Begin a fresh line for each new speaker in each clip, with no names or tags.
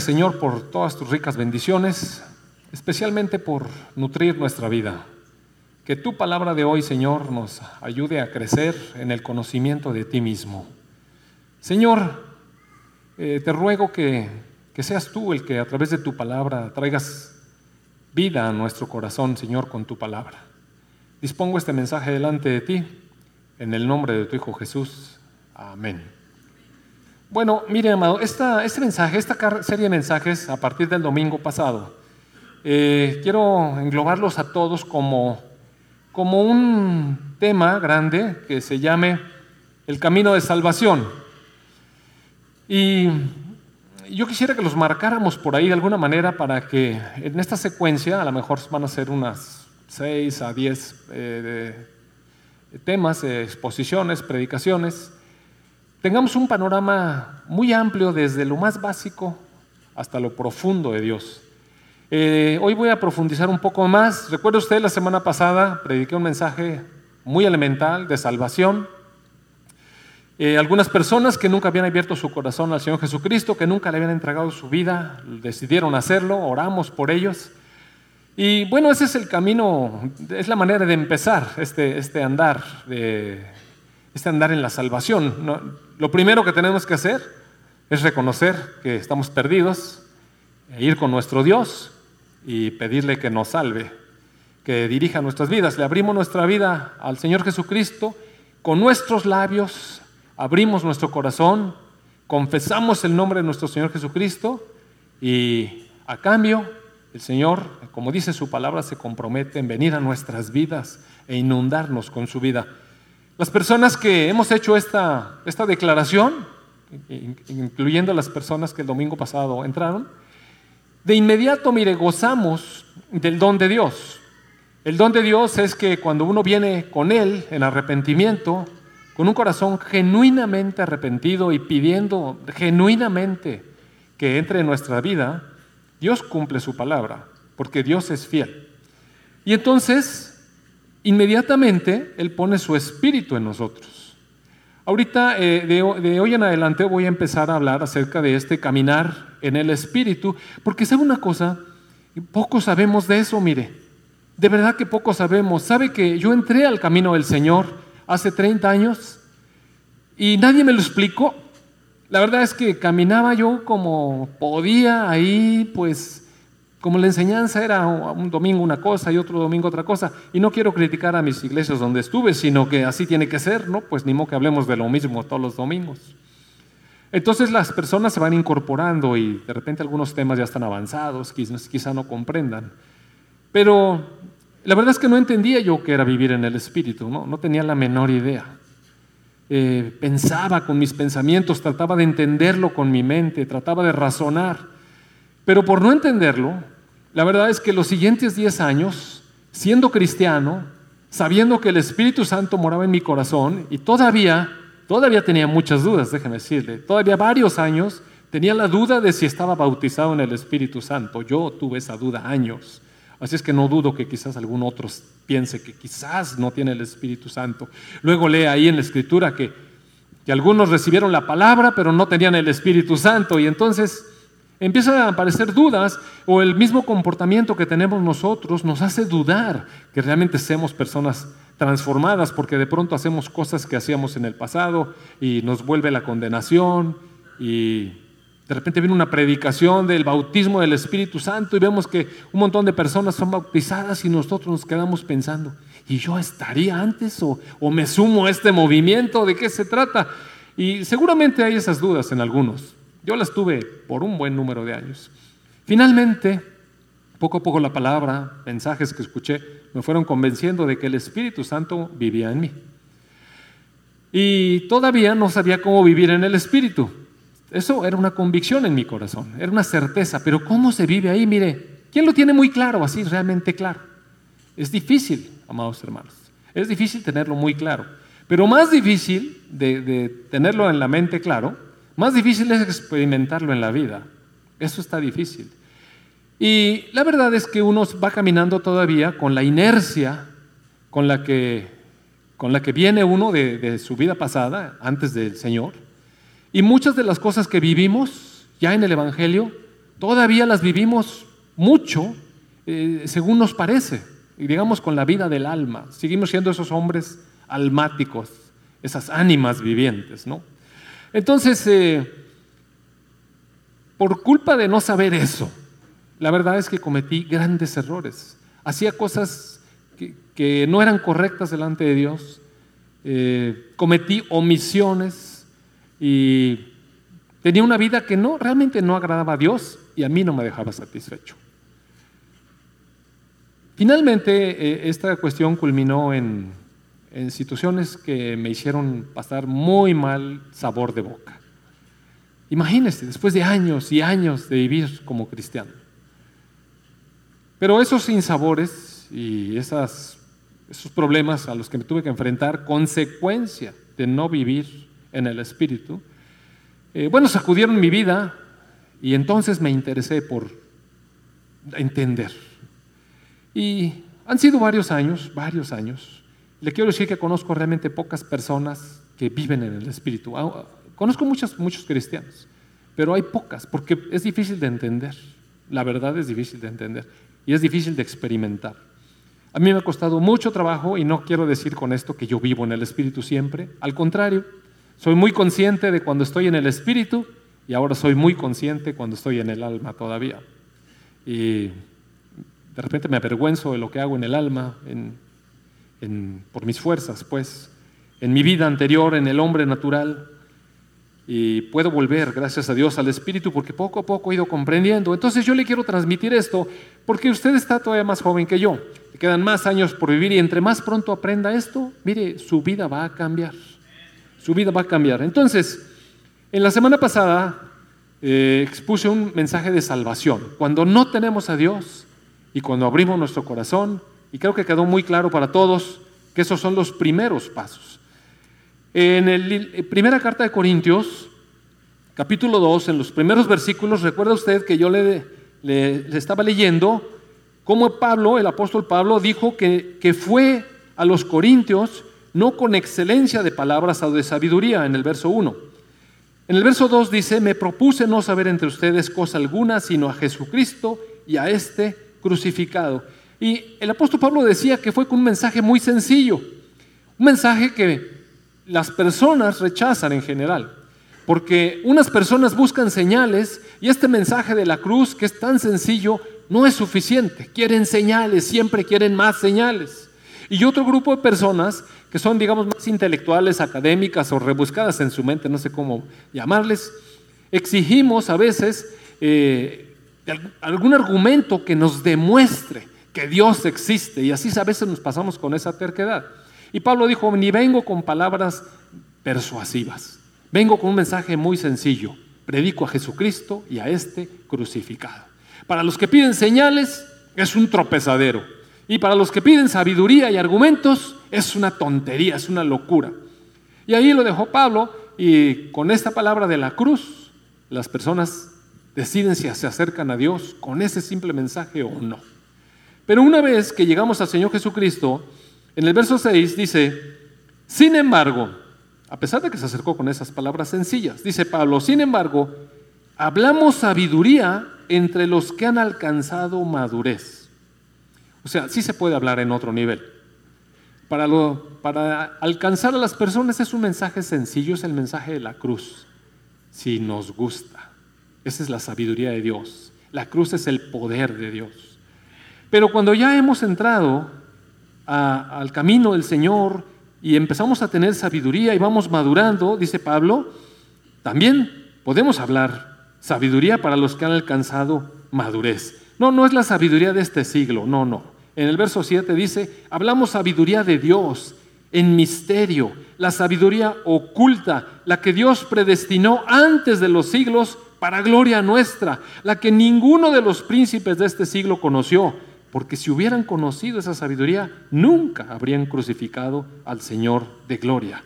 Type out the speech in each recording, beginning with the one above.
Señor, por todas tus ricas bendiciones, especialmente por nutrir nuestra vida. Que tu palabra de hoy, Señor, nos ayude a crecer en el conocimiento de ti mismo. Señor, eh, te ruego que, que seas tú el que a través de tu palabra traigas vida a nuestro corazón, Señor, con tu palabra. Dispongo este mensaje delante de ti, en el nombre de tu Hijo Jesús. Amén. Bueno, mire, amado, este mensaje, esta serie de mensajes a partir del domingo pasado, eh, quiero englobarlos a todos como, como un tema grande que se llame el camino de salvación. Y yo quisiera que los marcáramos por ahí de alguna manera para que en esta secuencia, a lo mejor van a ser unas 6 a 10 eh, temas, exposiciones, predicaciones, tengamos un panorama muy amplio desde lo más básico hasta lo profundo de Dios. Eh, hoy voy a profundizar un poco más. Recuerda usted, la semana pasada prediqué un mensaje muy elemental de salvación. Eh, algunas personas que nunca habían abierto su corazón al Señor Jesucristo, que nunca le habían entregado su vida, decidieron hacerlo, oramos por ellos. Y bueno, ese es el camino, es la manera de empezar este, este andar, de, este andar en la salvación. Lo primero que tenemos que hacer es reconocer que estamos perdidos, e ir con nuestro Dios y pedirle que nos salve, que dirija nuestras vidas. Le abrimos nuestra vida al Señor Jesucristo con nuestros labios, abrimos nuestro corazón, confesamos el nombre de nuestro Señor Jesucristo y a cambio el Señor, como dice su palabra, se compromete en venir a nuestras vidas e inundarnos con su vida. Las personas que hemos hecho esta, esta declaración, incluyendo las personas que el domingo pasado entraron, de inmediato, mire, gozamos del don de Dios. El don de Dios es que cuando uno viene con Él en arrepentimiento, con un corazón genuinamente arrepentido y pidiendo genuinamente que entre en nuestra vida, Dios cumple su palabra, porque Dios es fiel. Y entonces inmediatamente Él pone su espíritu en nosotros. Ahorita, eh, de, hoy en adelante, voy a empezar a hablar acerca de este caminar en el espíritu, porque sabe una cosa, poco sabemos de eso, mire, de verdad que poco sabemos. ¿Sabe que yo entré al camino del Señor hace 30 años y nadie me lo explicó? La verdad es que caminaba yo como podía ahí, pues como la enseñanza era un domingo una cosa y otro domingo otra cosa, y no quiero criticar a mis iglesias donde estuve, sino que así tiene que ser, ¿no? Pues ni modo que hablemos de lo mismo todos los domingos. Entonces las personas se van incorporando y de repente algunos temas ya están avanzados, quizá, no comprendan. Pero la verdad es que no entendía yo qué era vivir en el Espíritu, no, no tenía la menor idea. Eh, pensaba con mis pensamientos, trataba de entenderlo con mi mente, trataba de razonar, pero por no entenderlo, la verdad es que los siguientes 10 años, siendo cristiano, sabiendo que el Espíritu Santo moraba en mi corazón y todavía, todavía tenía muchas dudas, déjeme decirle, todavía varios años tenía la duda de si estaba bautizado en el Espíritu Santo. Yo tuve esa duda años. Así es que no dudo que quizás algún otro piense que quizás no tiene el Espíritu Santo. Luego lee ahí en la Escritura que, que algunos recibieron la palabra, pero no tenían el Espíritu Santo. Y entonces Empiezan a aparecer dudas o el mismo comportamiento que tenemos nosotros nos hace dudar que realmente seamos personas transformadas porque de pronto hacemos cosas que hacíamos en el pasado y nos vuelve la condenación y de repente viene una predicación del bautismo del Espíritu Santo y vemos que un montón de personas son bautizadas y nosotros nos quedamos pensando, ¿y yo estaría antes o, o me sumo a este movimiento? ¿De qué se trata? Y seguramente hay esas dudas en algunos. Yo las tuve por un buen número de años. Finalmente, poco a poco la palabra, mensajes que escuché, me fueron convenciendo de que el Espíritu Santo vivía en mí. Y todavía no sabía cómo vivir en el Espíritu. Eso era una convicción en mi corazón, era una certeza, pero ¿cómo se vive ahí? Mire, ¿quién lo tiene muy claro, así realmente claro? Es difícil, amados hermanos, es difícil tenerlo muy claro, pero más difícil de, de tenerlo en la mente claro más difícil es experimentarlo en la vida. Eso está difícil. Y la verdad es que uno va caminando todavía con la inercia con la que, con la que viene uno de, su vida pasada, antes del Señor. Y muchas de las cosas que vivimos ya en el Evangelio todavía las vivimos mucho eh, según nos parece, y digamos con la vida del alma. Seguimos siendo esos hombres almáticos, esas ánimas vivientes, ¿no? Entonces, eh, por culpa de no saber eso, la verdad es que cometí grandes errores. Hacía cosas que, no eran correctas delante de Dios. Eh, cometí omisiones y tenía una vida que no realmente no agradaba a Dios y a mí no me dejaba satisfecho. Finalmente, eh, esta cuestión culminó en, en situaciones que me hicieron pasar muy mal sabor de boca. Imagínense, después de años y años de vivir como cristiano. Pero esos sinsabores y esos problemas a los que me tuve que enfrentar, consecuencia de no vivir en el Espíritu, eh, bueno, sacudieron mi vida y entonces me interesé por entender. Y han sido varios años, varios años. Le quiero decir que conozco realmente pocas personas que viven en el Espíritu. Ah, conozco muchos, muchos cristianos, pero hay pocas porque es difícil de entender. La verdad es difícil de entender y es difícil de experimentar. A mí me ha costado mucho trabajo y no quiero decir con esto que yo vivo en el Espíritu siempre. Al contrario, soy muy consciente de cuando estoy en el Espíritu y ahora soy muy consciente cuando estoy en el alma todavía. Y de repente me avergüenzo de lo que hago en el alma, por mis fuerzas, pues, en mi vida anterior, en el hombre natural. Y puedo volver, gracias a Dios, al Espíritu, porque poco a poco he ido comprendiendo. Entonces yo le quiero transmitir esto, porque usted está todavía más joven que yo. Le quedan más años por vivir y entre más pronto aprenda esto, mire, su vida va a cambiar. Su vida va a cambiar. Entonces, en la semana pasada eh, expuse un mensaje de salvación. Cuando no tenemos a Dios y cuando abrimos nuestro corazón, y creo que quedó muy claro para todos que esos son los primeros pasos. En la eh, primera carta de Corintios, capítulo 2, en los primeros versículos, recuerda usted que yo le, estaba leyendo cómo Pablo, el apóstol Pablo, dijo que, que fue a los Corintios no con excelencia de palabras o de sabiduría, en el verso 1. En el verso 2 dice, me propuse no saber entre ustedes cosa alguna, sino a Jesucristo y a este crucificado. Y el apóstol Pablo decía que fue con un mensaje muy sencillo, un mensaje que las personas rechazan en general. Porque unas personas buscan señales y este mensaje de la cruz, que es tan sencillo, no es suficiente. Quieren señales, siempre quieren más señales. Y otro grupo de personas que son, digamos, más intelectuales, académicas o rebuscadas en su mente, no sé cómo llamarles, exigimos a veces eh, algún argumento que nos demuestre que Dios existe. Y así a veces nos pasamos con esa terquedad. Y Pablo dijo, ni vengo con palabras persuasivas, vengo con un mensaje muy sencillo, predico a Jesucristo y a este crucificado. Para los que piden señales es un tropezadero. Y para los que piden sabiduría y argumentos es una tontería, es una locura. Y ahí lo dejó Pablo y con esta palabra de la cruz las personas deciden si se acercan a Dios con ese simple mensaje o no. Pero una vez que llegamos al Señor Jesucristo, en el verso 6 dice, sin embargo, a pesar de que se acercó con esas palabras sencillas, dice Pablo, sin embargo, hablamos sabiduría entre los que han alcanzado madurez. O sea, sí se puede hablar en otro nivel. Para, para alcanzar a las personas es un mensaje sencillo, es el mensaje de la cruz. Si nos gusta. Esa es la sabiduría de Dios. La cruz es el poder de Dios. Pero cuando ya hemos entrado al camino del Señor y empezamos a tener sabiduría y vamos madurando, dice Pablo, también podemos hablar sabiduría para los que han alcanzado madurez. No, no es la sabiduría de este siglo, no, no. En el verso 7 dice, hablamos sabiduría de Dios en misterio, la sabiduría oculta, la que Dios predestinó antes de los siglos para gloria nuestra, la que ninguno de los príncipes de este siglo conoció porque si hubieran conocido esa sabiduría, nunca habrían crucificado al Señor de gloria.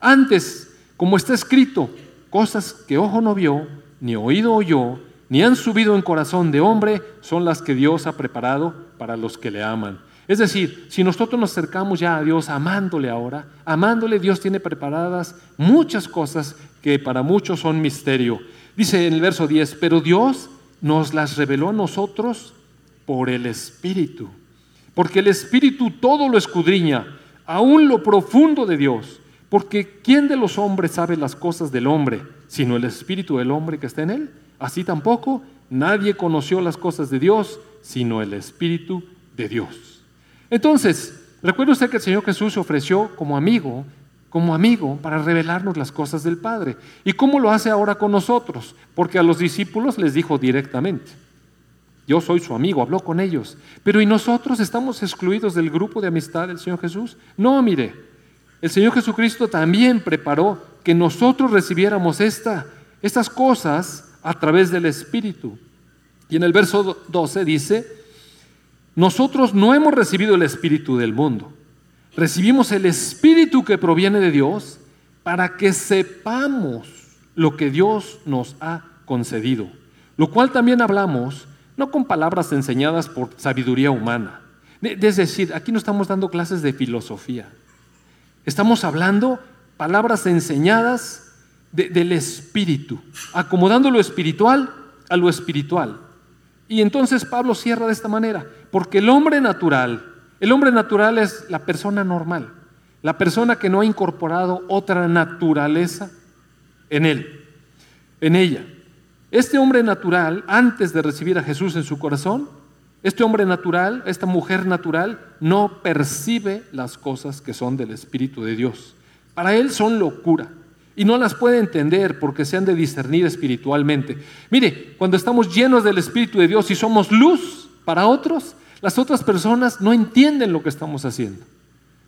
Antes, como está escrito, cosas que ojo no vio, ni oído oyó, ni han subido en corazón de hombre, son las que Dios ha preparado para los que le aman. Es decir, si nosotros nos acercamos ya a Dios amándole ahora, amándole, Dios tiene preparadas muchas cosas que para muchos son misterio. Dice en el verso 10, pero Dios nos las reveló a nosotros por el Espíritu. Porque el Espíritu todo lo escudriña, aún lo profundo de Dios. Porque ¿quién de los hombres sabe las cosas del hombre, sino el Espíritu del hombre que está en él? Así tampoco nadie conoció las cosas de Dios, sino el Espíritu de Dios. Entonces, recuerde usted que el Señor Jesús se ofreció como amigo, como amigo, para revelarnos las cosas del Padre. ¿Y cómo lo hace ahora con nosotros? Porque a los discípulos les dijo directamente, yo soy su amigo, habló con ellos. Pero ¿y nosotros estamos excluidos del grupo de amistad del Señor Jesús? No, mire, el Señor Jesucristo también preparó que nosotros recibiéramos esta, estas cosas a través del Espíritu. Y en el verso 12 dice, nosotros no hemos recibido el Espíritu del mundo, recibimos el Espíritu que proviene de Dios para que sepamos lo que Dios nos ha concedido, lo cual también hablamos no con palabras enseñadas por sabiduría humana. Es decir, aquí no estamos dando clases de filosofía, estamos hablando palabras enseñadas del Espíritu, acomodando lo espiritual a lo espiritual. Y entonces Pablo cierra de esta manera, porque el hombre natural, el hombre natural es la persona normal, la persona que no ha incorporado otra naturaleza en él, en ella. Este hombre natural, antes de recibir a Jesús en su corazón, este hombre natural, esta mujer natural, no percibe las cosas que son del Espíritu de Dios. Para él son locura y no las puede entender porque se han de discernir espiritualmente. Mire, cuando estamos llenos del Espíritu de Dios y somos luz para otros, las otras personas no entienden lo que estamos haciendo.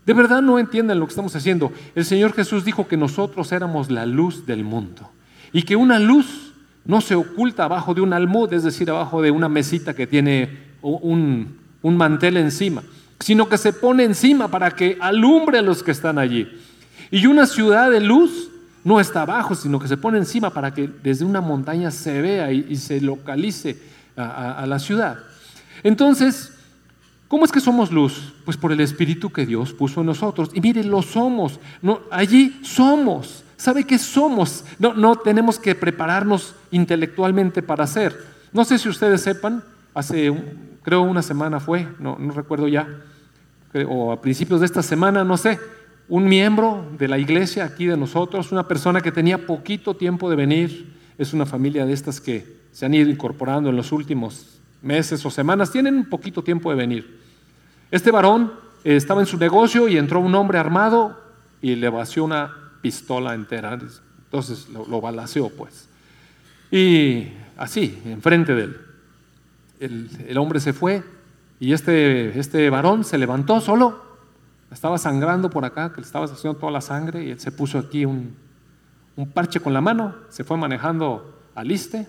De verdad no entienden lo que estamos haciendo. El Señor Jesús dijo que nosotros éramos la luz del mundo y que una luz no se oculta abajo de un almud, es decir, abajo de una mesita que tiene un, mantel encima, sino que se pone encima para que alumbre a los que están allí. Y una ciudad de luz no está abajo, sino que se pone encima para que desde una montaña se vea y, se localice a, la ciudad. Entonces, ¿cómo es que somos luz? Pues por el Espíritu que Dios puso en nosotros. Y mire, lo somos. No, allí somos. ¿Sabe qué somos? No, no tenemos que prepararnos intelectualmente para ser. No sé si ustedes sepan, hace creo una semana fue, no, no recuerdo ya, o a principios de esta semana, no sé, un miembro de la iglesia aquí de nosotros, una persona que tenía poquito tiempo de venir, es una familia de estas que se han ido incorporando en los últimos meses o semanas, tienen un poquito tiempo de venir. Este varón eh, estaba en su negocio y entró un hombre armado y le vació una pistola entera, entonces lo, lo balaceó pues. Y así, enfrente de él. El, el hombre se fue y este, este varón se levantó solo estaba sangrando por acá, que le estaba haciendo toda la sangre, y él se puso aquí un, parche con la mano, se fue manejando al liste,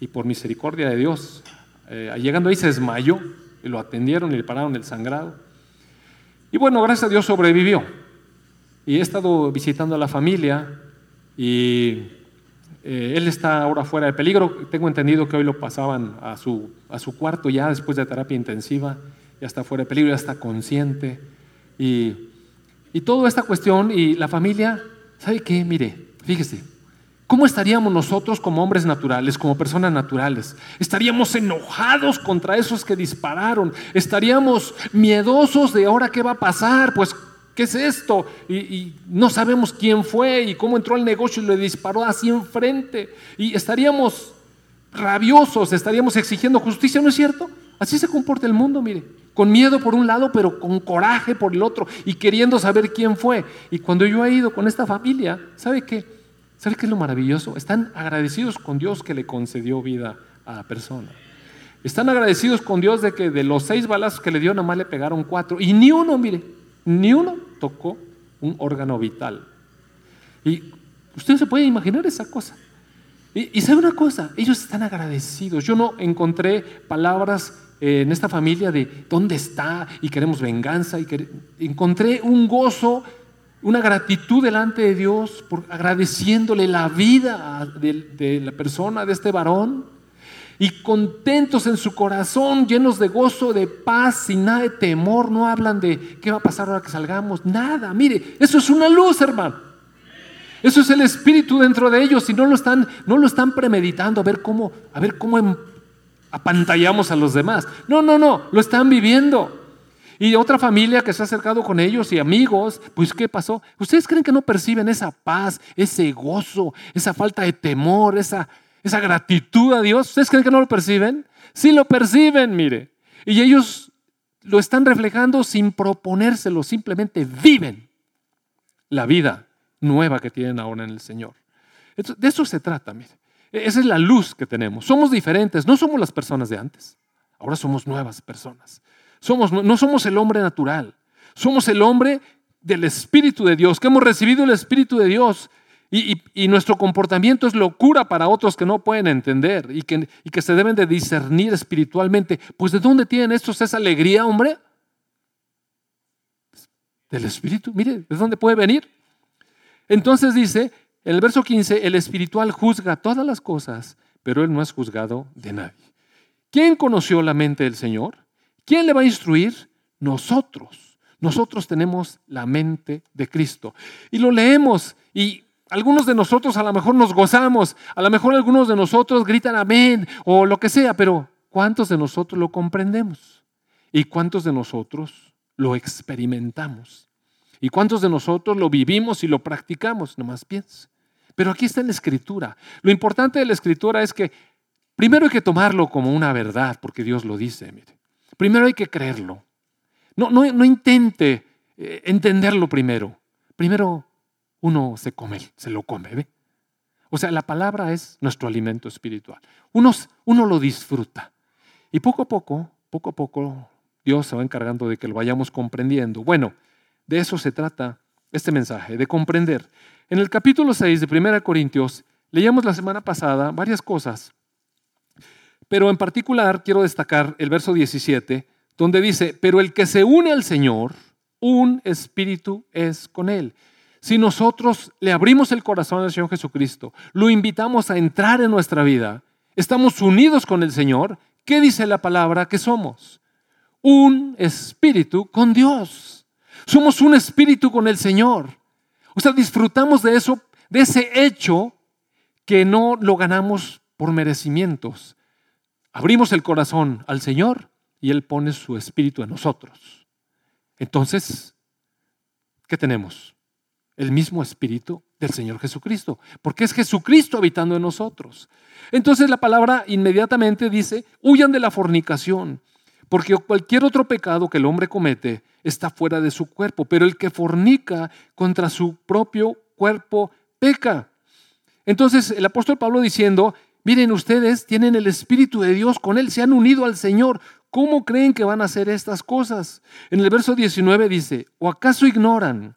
y por misericordia de Dios, eh, llegando ahí se desmayó, y lo atendieron y le pararon el sangrado. Y bueno, gracias a Dios sobrevivió. Y he estado visitando a la familia, y eh, él está ahora fuera de peligro. Tengo entendido que hoy lo pasaban a su, a su cuarto ya después de terapia intensiva, ya está fuera de peligro, ya está consciente. Y, toda esta cuestión y la familia, ¿sabe qué? Mire, fíjese, ¿cómo estaríamos nosotros como hombres naturales, como personas naturales? Estaríamos enojados contra esos que dispararon, estaríamos miedosos de ahora qué va a pasar, pues ¿qué es esto? Y, no sabemos quién fue y cómo entró al negocio y le disparó así enfrente. Y estaríamos rabiosos, estaríamos exigiendo justicia, ¿no es cierto? Así se comporta el mundo, mire con miedo por un lado, pero con coraje por el otro y queriendo saber quién fue. Y cuando yo he ido con esta familia, ¿sabe qué? ¿Sabe qué es lo maravilloso? Están agradecidos con Dios que le concedió vida a la persona. Están agradecidos con Dios de que de los seis balazos que le dio, nomás le pegaron cuatro. Y ni uno, mire, ni uno tocó un órgano vital. Y usted se puede imaginar esa cosa. Y, y sabe una cosa, ellos están agradecidos. Yo no encontré palabras en esta familia de dónde está y queremos venganza. Y Encontré un gozo, una gratitud delante de Dios por agradeciéndole la vida de, la persona, de este varón. Y contentos en su corazón, llenos de gozo, de paz, sin nada de temor, no hablan de qué va a pasar ahora que salgamos, nada. Mire, eso es una luz, hermano. Eso es el espíritu dentro de ellos y no lo están, no lo están premeditando a ver cómo, a ver cómo em, apantallamos a los demás. No, no, no, lo están viviendo. Y otra familia que se ha acercado con ellos y amigos, pues ¿qué pasó? ¿Ustedes creen que no perciben esa paz, ese gozo, esa falta de temor, esa, esa gratitud a Dios? ¿Ustedes creen que no lo perciben? Sí lo perciben, mire. Y ellos lo están reflejando sin proponérselo, simplemente viven la vida nueva que tienen ahora en el Señor. De eso se trata, mire. E-, esa es la luz que tenemos. Somos diferentes, no somos las personas de antes. Ahora somos nuevas personas. Somos, no somos el hombre natural, somos el hombre del Espíritu de Dios, que hemos recibido el Espíritu de Dios y, nuestro comportamiento es locura para otros que no pueden entender y que, y que se deben de discernir espiritualmente. Pues ¿de dónde tienen estos esa alegría, hombre? Del Espíritu. Mire, ¿de dónde puede venir? Entonces dice, en el verso 15, el espiritual juzga todas las cosas, pero él no es juzgado de nadie. ¿Quién conoció la mente del Señor? ¿Quién le va a instruir? Nosotros. Nosotros tenemos la mente de Cristo. Y lo leemos y algunos de nosotros a lo mejor nos gozamos, a lo mejor algunos de nosotros gritan amén o lo que sea, pero ¿cuántos de nosotros lo comprendemos? ¿Y cuántos de nosotros lo experimentamos? ¿Y cuántos de nosotros lo vivimos y lo practicamos? Nomás piensa. Pero aquí está en la escritura. Lo importante de la escritura es que primero hay que tomarlo como una verdad, porque Dios lo dice. Primero hay que creerlo. No, no, no intente eh, entenderlo primero. Primero uno se come, se lo come, ¿ve? O sea, la palabra es nuestro alimento espiritual. Uno, uno lo disfruta. Y poco a poco, poco a poco, Dios se va encargando de que lo vayamos comprendiendo. Bueno, de eso se trata este mensaje, de comprender. En el capítulo 6 de 1 Corintios, leíamos la semana pasada varias cosas, pero en particular quiero destacar el verso 17, donde dice, pero el que se une al Señor, un espíritu es con él. Si nosotros le abrimos el corazón al Señor Jesucristo, lo invitamos a entrar en nuestra vida, estamos unidos con el Señor, ¿qué dice la palabra que somos? Un espíritu con Dios. Somos un espíritu con el Señor. O sea, disfrutamos de eso, de ese hecho que no lo ganamos por merecimientos. Abrimos el corazón al Señor y Él pone su espíritu en nosotros. Entonces, ¿qué tenemos? El mismo espíritu del Señor Jesucristo, porque es Jesucristo habitando en nosotros. Entonces la palabra inmediatamente dice, huyan de la fornicación, porque cualquier otro pecado que el hombre comete está fuera de su cuerpo, pero el que fornica contra su propio cuerpo peca. Entonces el apóstol Pablo diciendo, miren ustedes tienen el Espíritu de Dios con él, se han unido al Señor. ¿Cómo creen que van a hacer estas cosas? En el verso 19 dice, ¿o acaso ignoran?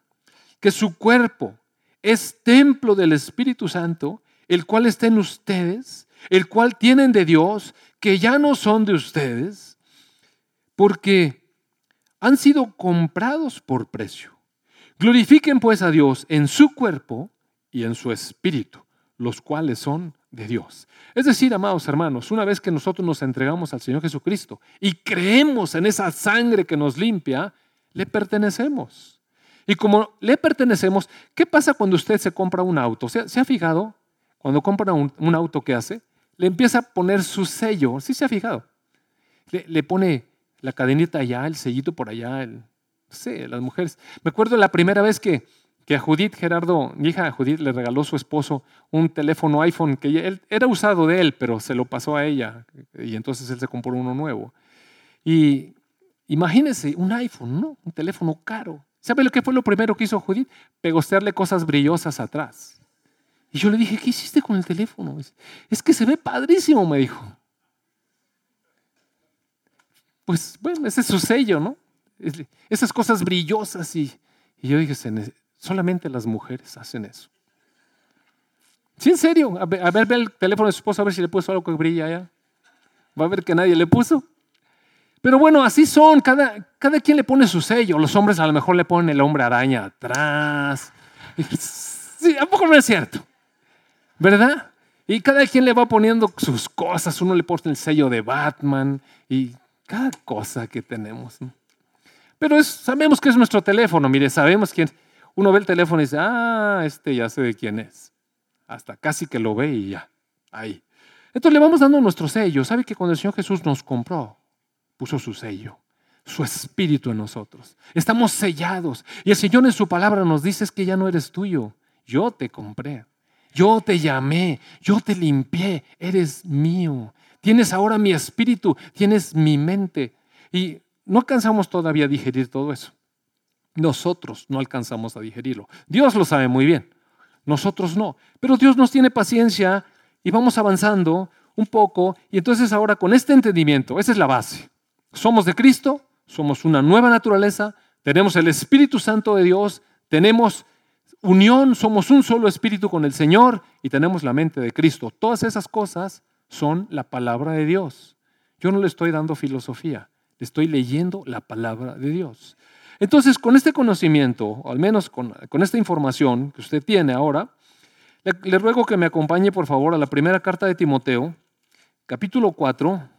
Que su cuerpo es templo del Espíritu Santo, el cual está en ustedes, el cual tienen de Dios, que ya no son de ustedes, porque han sido comprados por precio. Glorifiquen pues a Dios en su cuerpo y en su espíritu, los cuales son de Dios. Es decir, amados hermanos, una vez que nosotros nos entregamos al Señor Jesucristo y creemos en esa sangre que nos limpia, le pertenecemos. Y como le pertenecemos, ¿qué pasa cuando usted se compra un auto? ¿Se, ha fijado? Cuando compra un, auto, ¿qué hace? Le empieza a poner su sello. ¿Sí se ha fijado? Le, pone la cadenita allá, el sellito por allá, el, no sé, las mujeres. Me acuerdo la primera vez que, que a Judith, Gerardo, mi hija Judith, le regaló su esposo un teléfono iPhone que él, era usado de él, pero se lo pasó a ella y entonces él se compró uno nuevo. Y imagínese un iPhone, ¿no? Un teléfono caro. ¿Sabe lo que fue lo primero que hizo Judith? Pegostearle cosas brillosas atrás. Y yo le dije, ¿qué hiciste con el teléfono? Es que se ve padrísimo, me dijo. Pues bueno, ese es su sello, ¿no? Esas cosas brillosas y, yo dije, solamente las mujeres hacen eso. Sí, en serio. A ver, a ver, ve el teléfono de su esposa a ver si le puso algo que brilla allá. Va a ver que nadie le puso. Pero bueno, así son, cada, cada quien le pone su sello. Los hombres a lo mejor le ponen el hombre araña atrás. Sí, ¿A poco no es cierto? ¿Verdad? Y cada quien le va poniendo sus cosas. Uno le pone el sello de Batman y cada cosa que tenemos. Pero sabemos que es nuestro teléfono, mire, sabemos quién. uno ve el teléfono y dice, ah, este ya sé de quién es. Hasta casi que lo ve y ya, ahí. Entonces le vamos dando nuestro sello. ¿Sabe que cuando el Señor Jesús nos compró, puso su sello, su espíritu en nosotros? Estamos sellados. Y el Señor en su palabra nos dice es que ya no eres tuyo. Yo te compré. Yo te llamé. Yo te limpié. Eres mío. Tienes ahora mi espíritu. Tienes mi mente. Y no alcanzamos todavía a digerir todo eso. Nosotros no alcanzamos a digerirlo. Dios lo sabe muy bien. Nosotros no. Pero Dios nos tiene paciencia y vamos avanzando un poco. Y entonces ahora con este entendimiento, esa es la base. Somos de Cristo, somos una nueva naturaleza, tenemos el Espíritu Santo de Dios, tenemos unión, somos un solo espíritu con el Señor y tenemos la mente de Cristo. Todas esas cosas son la palabra de Dios. Yo no le estoy dando filosofía, le estoy leyendo la palabra de Dios. Entonces, con este conocimiento, o al menos con, esta información que usted tiene ahora, le, le, ruego que me acompañe, por favor, a la primera carta de Timoteo, capítulo 4.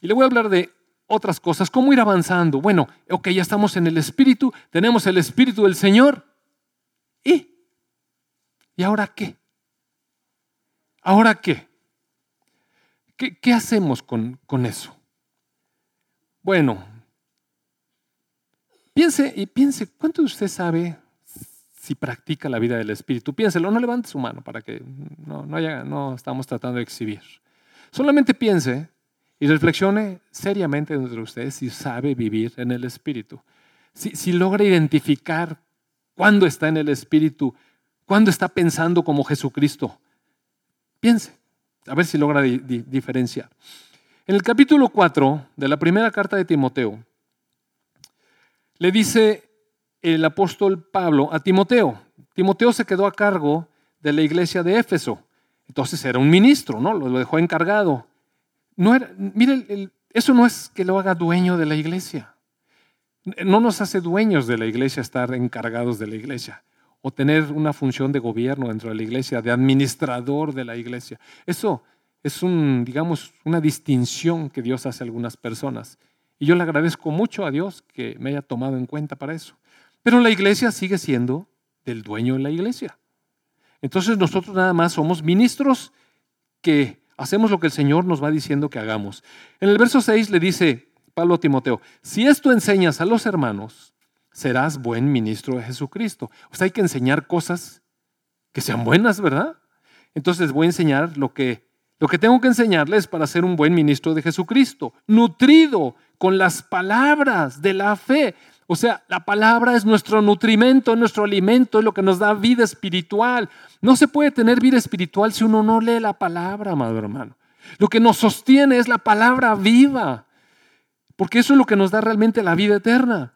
Y le voy a hablar de otras cosas, cómo ir avanzando. Bueno, ok, ya estamos en el Espíritu, tenemos el Espíritu del Señor. ¿Y? ¿Y ahora qué? ¿Ahora qué? ¿Qué, hacemos con, con eso? Bueno, piense y piense, ¿cuánto de usted sabe si practica la vida del Espíritu? Piénselo, no levante su mano para que no, no, no estamos tratando de exhibir. Solamente piense y reflexione seriamente entre ustedes si sabe vivir en el Espíritu. Si, si logra identificar cuándo está en el Espíritu, cuándo está pensando como Jesucristo. Piense. A ver si logra diferenciar. En el capítulo 4 de la primera carta de Timoteo, le dice el apóstol Pablo a Timoteo. Timoteo se quedó a cargo de la iglesia de Éfeso. Entonces era un ministro, ¿no? Lo dejó encargado. No era, mire, eso no es que lo haga dueño de la iglesia. No nos hace dueños de la iglesia estar encargados de la iglesia o tener una función de gobierno dentro de la iglesia, de administrador de la iglesia. Eso es un, digamos, una distinción que Dios hace a algunas personas. Y yo le agradezco mucho a Dios que me haya tomado en cuenta para eso. Pero la iglesia sigue siendo del dueño de la iglesia. Entonces nosotros nada más somos ministros que hacemos lo que el Señor nos va diciendo que hagamos. En el verso 6 le dice Pablo a Timoteo, si esto enseñas a los hermanos, serás buen ministro de Jesucristo. O sea, hay que enseñar cosas que sean buenas, ¿verdad? Entonces voy a enseñar lo que, lo que tengo que enseñarles para ser un buen ministro de Jesucristo, nutrido con las palabras de la fe. O sea, la palabra es nuestro nutrimento, nuestro alimento, es lo que nos da vida espiritual. No se puede tener vida espiritual si uno no lee la palabra, amado hermano. Lo que nos sostiene es la palabra viva, porque eso es lo que nos da realmente la vida eterna.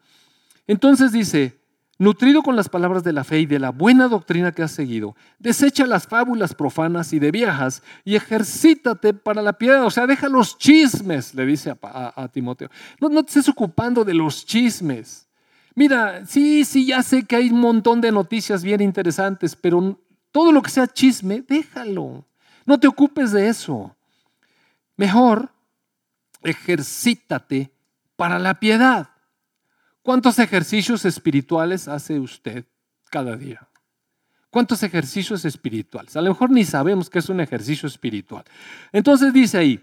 Entonces dice, nutrido con las palabras de la fe y de la buena doctrina que has seguido, desecha las fábulas profanas y de viejas y ejercítate para la piedad. O sea, deja los chismes, le dice a, Timoteo. No, no te estés ocupando de los chismes. Mira, sí, sí, ya sé que hay un montón de noticias bien interesantes, pero todo lo que sea chisme, déjalo. No te ocupes de eso. Mejor, ejercítate para la piedad. ¿Cuántos ejercicios espirituales hace usted cada día? ¿Cuántos ejercicios espirituales? A lo mejor ni sabemos qué es un ejercicio espiritual. Entonces dice ahí,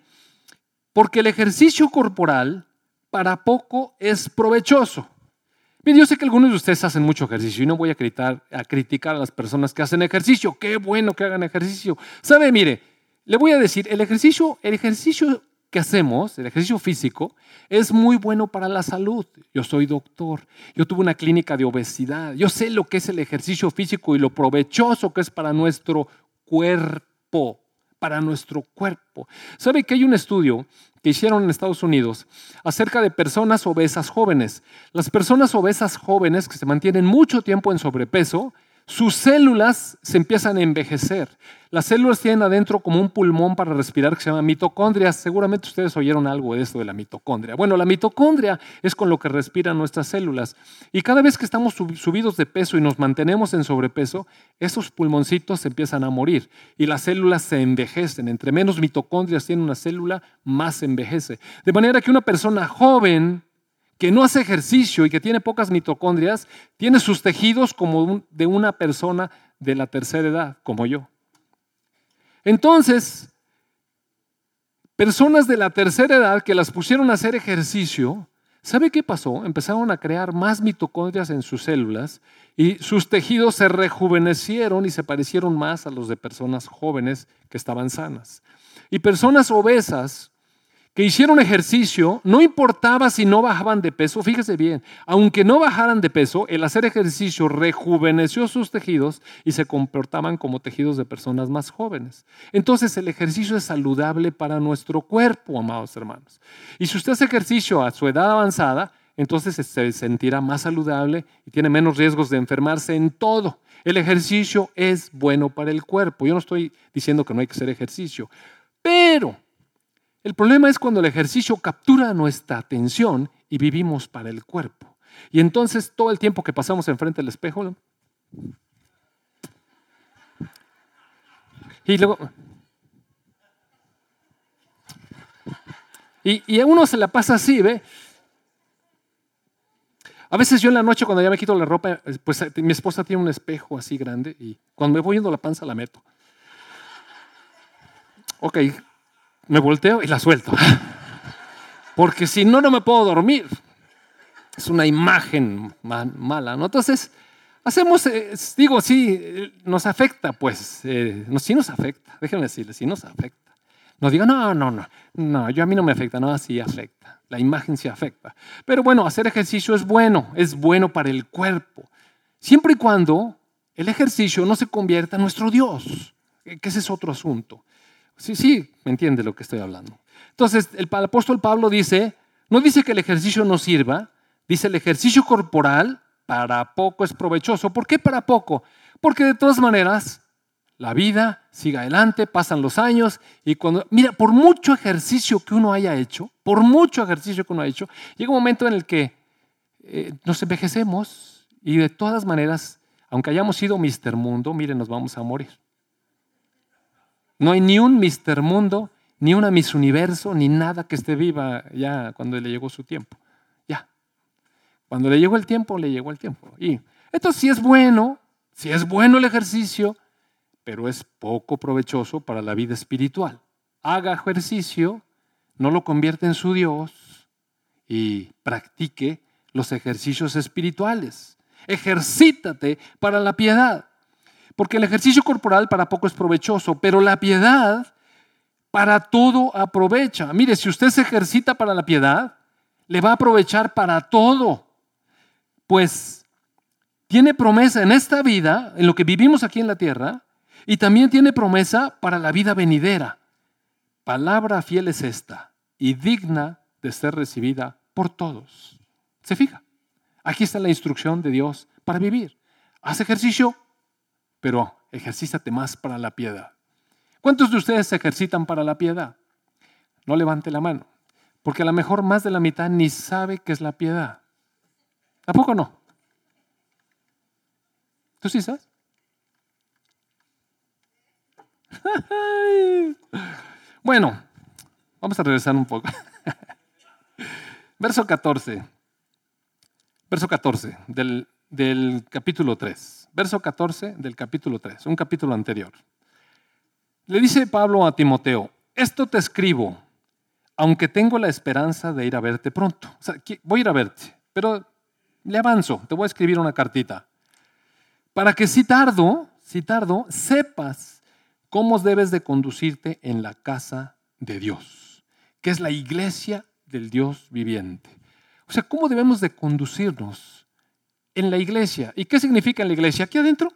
porque el ejercicio corporal para poco es provechoso. Mire, yo sé que algunos de ustedes hacen mucho ejercicio y no voy a criticar, a criticar a las personas que hacen ejercicio. Qué bueno que hagan ejercicio. ¿Sabe? Mire, le voy a decir, el ejercicio, el ejercicio que hacemos, el ejercicio físico, es muy bueno para la salud. Yo soy doctor, yo tuve una clínica de obesidad, yo sé lo que es el ejercicio físico y lo provechoso que es para nuestro cuerpo, para nuestro cuerpo. ¿Sabe que hay un estudio que hicieron en Estados Unidos acerca de personas obesas jóvenes? Las personas obesas jóvenes que se mantienen mucho tiempo en sobrepeso, sus células se empiezan a envejecer. Las células tienen adentro como un pulmón para respirar que se llama mitocondria. Seguramente ustedes oyeron algo de esto de la mitocondria. Bueno, la mitocondria es con lo que respiran nuestras células. Y cada vez que estamos subidos de peso y nos mantenemos en sobrepeso, esos pulmoncitos se empiezan a morir y las células se envejecen. Entre menos mitocondrias tiene una célula, más envejece. De manera que una persona joven que no hace ejercicio y que tiene pocas mitocondrias, tiene sus tejidos como de una persona de la tercera edad, como yo. Entonces, personas de la tercera edad que las pusieron a hacer ejercicio, ¿sabe qué pasó? Empezaron a crear más mitocondrias en sus células y sus tejidos se rejuvenecieron y se parecieron más a los de personas jóvenes que estaban sanas. Y personas obesas que hicieron ejercicio, no importaba si no bajaban de peso, fíjese bien, aunque no bajaran de peso, el hacer ejercicio rejuveneció sus tejidos y se comportaban como tejidos de personas más jóvenes. Entonces el ejercicio es saludable para nuestro cuerpo, amados hermanos. Y si usted hace ejercicio a su edad avanzada, entonces se sentirá más saludable y tiene menos riesgos de enfermarse en todo. El ejercicio es bueno para el cuerpo. Yo no estoy diciendo que no hay que hacer ejercicio, pero el problema es cuando el ejercicio captura nuestra atención y vivimos para el cuerpo. Y entonces todo el tiempo que pasamos enfrente del espejo, y luego... Y, y, a uno se la pasa así, ¿ve? A veces yo en la noche cuando ya me quito la ropa, pues mi esposa tiene un espejo así grande y cuando me voy yendo la panza la meto. Ok, me volteo y la suelto. Porque si no, no me puedo dormir. Es una imagen mala, ¿no? Entonces, hacemos, eh, digo, sí, nos afecta, pues, eh, sí nos afecta, déjenme decirles, sí nos afecta. No digan, no, no, no, no, yo a mí no me afecta, no, sí afecta, la imagen sí afecta. Pero bueno, hacer ejercicio es bueno, es bueno para el cuerpo, siempre y cuando el ejercicio no se convierta en nuestro Dios, que ese es otro asunto. Sí, sí, me entiende lo que estoy hablando. Entonces, el apóstol Pablo dice, no dice que el ejercicio no sirva, dice el ejercicio corporal para poco es provechoso. ¿Por qué para poco? Porque de todas maneras, la vida sigue adelante, pasan los años y cuando, mira, por mucho ejercicio que uno haya hecho, por mucho ejercicio que uno ha hecho, llega un momento en el que eh, nos envejecemos y de todas maneras, aunque hayamos sido Mister Mundo, miren, nos vamos a morir. No hay ni un Mister Mundo, ni una Miss Universo, ni nada que esté viva ya cuando le llegó su tiempo. Ya. Cuando le llegó el tiempo, le llegó el tiempo. Y esto sí es bueno, sí es bueno el ejercicio, pero es poco provechoso para la vida espiritual. Haga ejercicio, no lo convierta en su Dios y practique los ejercicios espirituales. Ejercítate para la piedad. Porque el ejercicio corporal para poco es provechoso, pero la piedad para todo aprovecha. Mire, si usted se ejercita para la piedad, le va a aprovechar para todo. Pues tiene promesa en esta vida, en lo que vivimos aquí en la tierra, y también tiene promesa para la vida venidera. Palabra fiel es esta y digna de ser recibida por todos. ¿Se fija? Aquí está la instrucción de Dios para vivir. Haz ejercicio pero ejercítate más para la piedad. ¿Cuántos de ustedes se ejercitan para la piedad? No levante la mano, porque a lo mejor más de la mitad ni sabe qué es la piedad. ¿Tampoco no? ¿Tú sí sabes? bueno, vamos a regresar un poco. Verso 14. Verso 14 del, del capítulo 3 verso 14 del capítulo 3, un capítulo anterior. Le dice Pablo a Timoteo, esto te escribo, aunque tengo la esperanza de ir a verte pronto. O sea, voy a ir a verte, pero le avanzo, te voy a escribir una cartita. Para que si tardo, si tardo, sepas cómo debes de conducirte en la casa de Dios, que es la iglesia del Dios viviente. O sea, ¿cómo debemos de conducirnos en la iglesia. ¿Y qué significa en la iglesia? ¿Aquí adentro?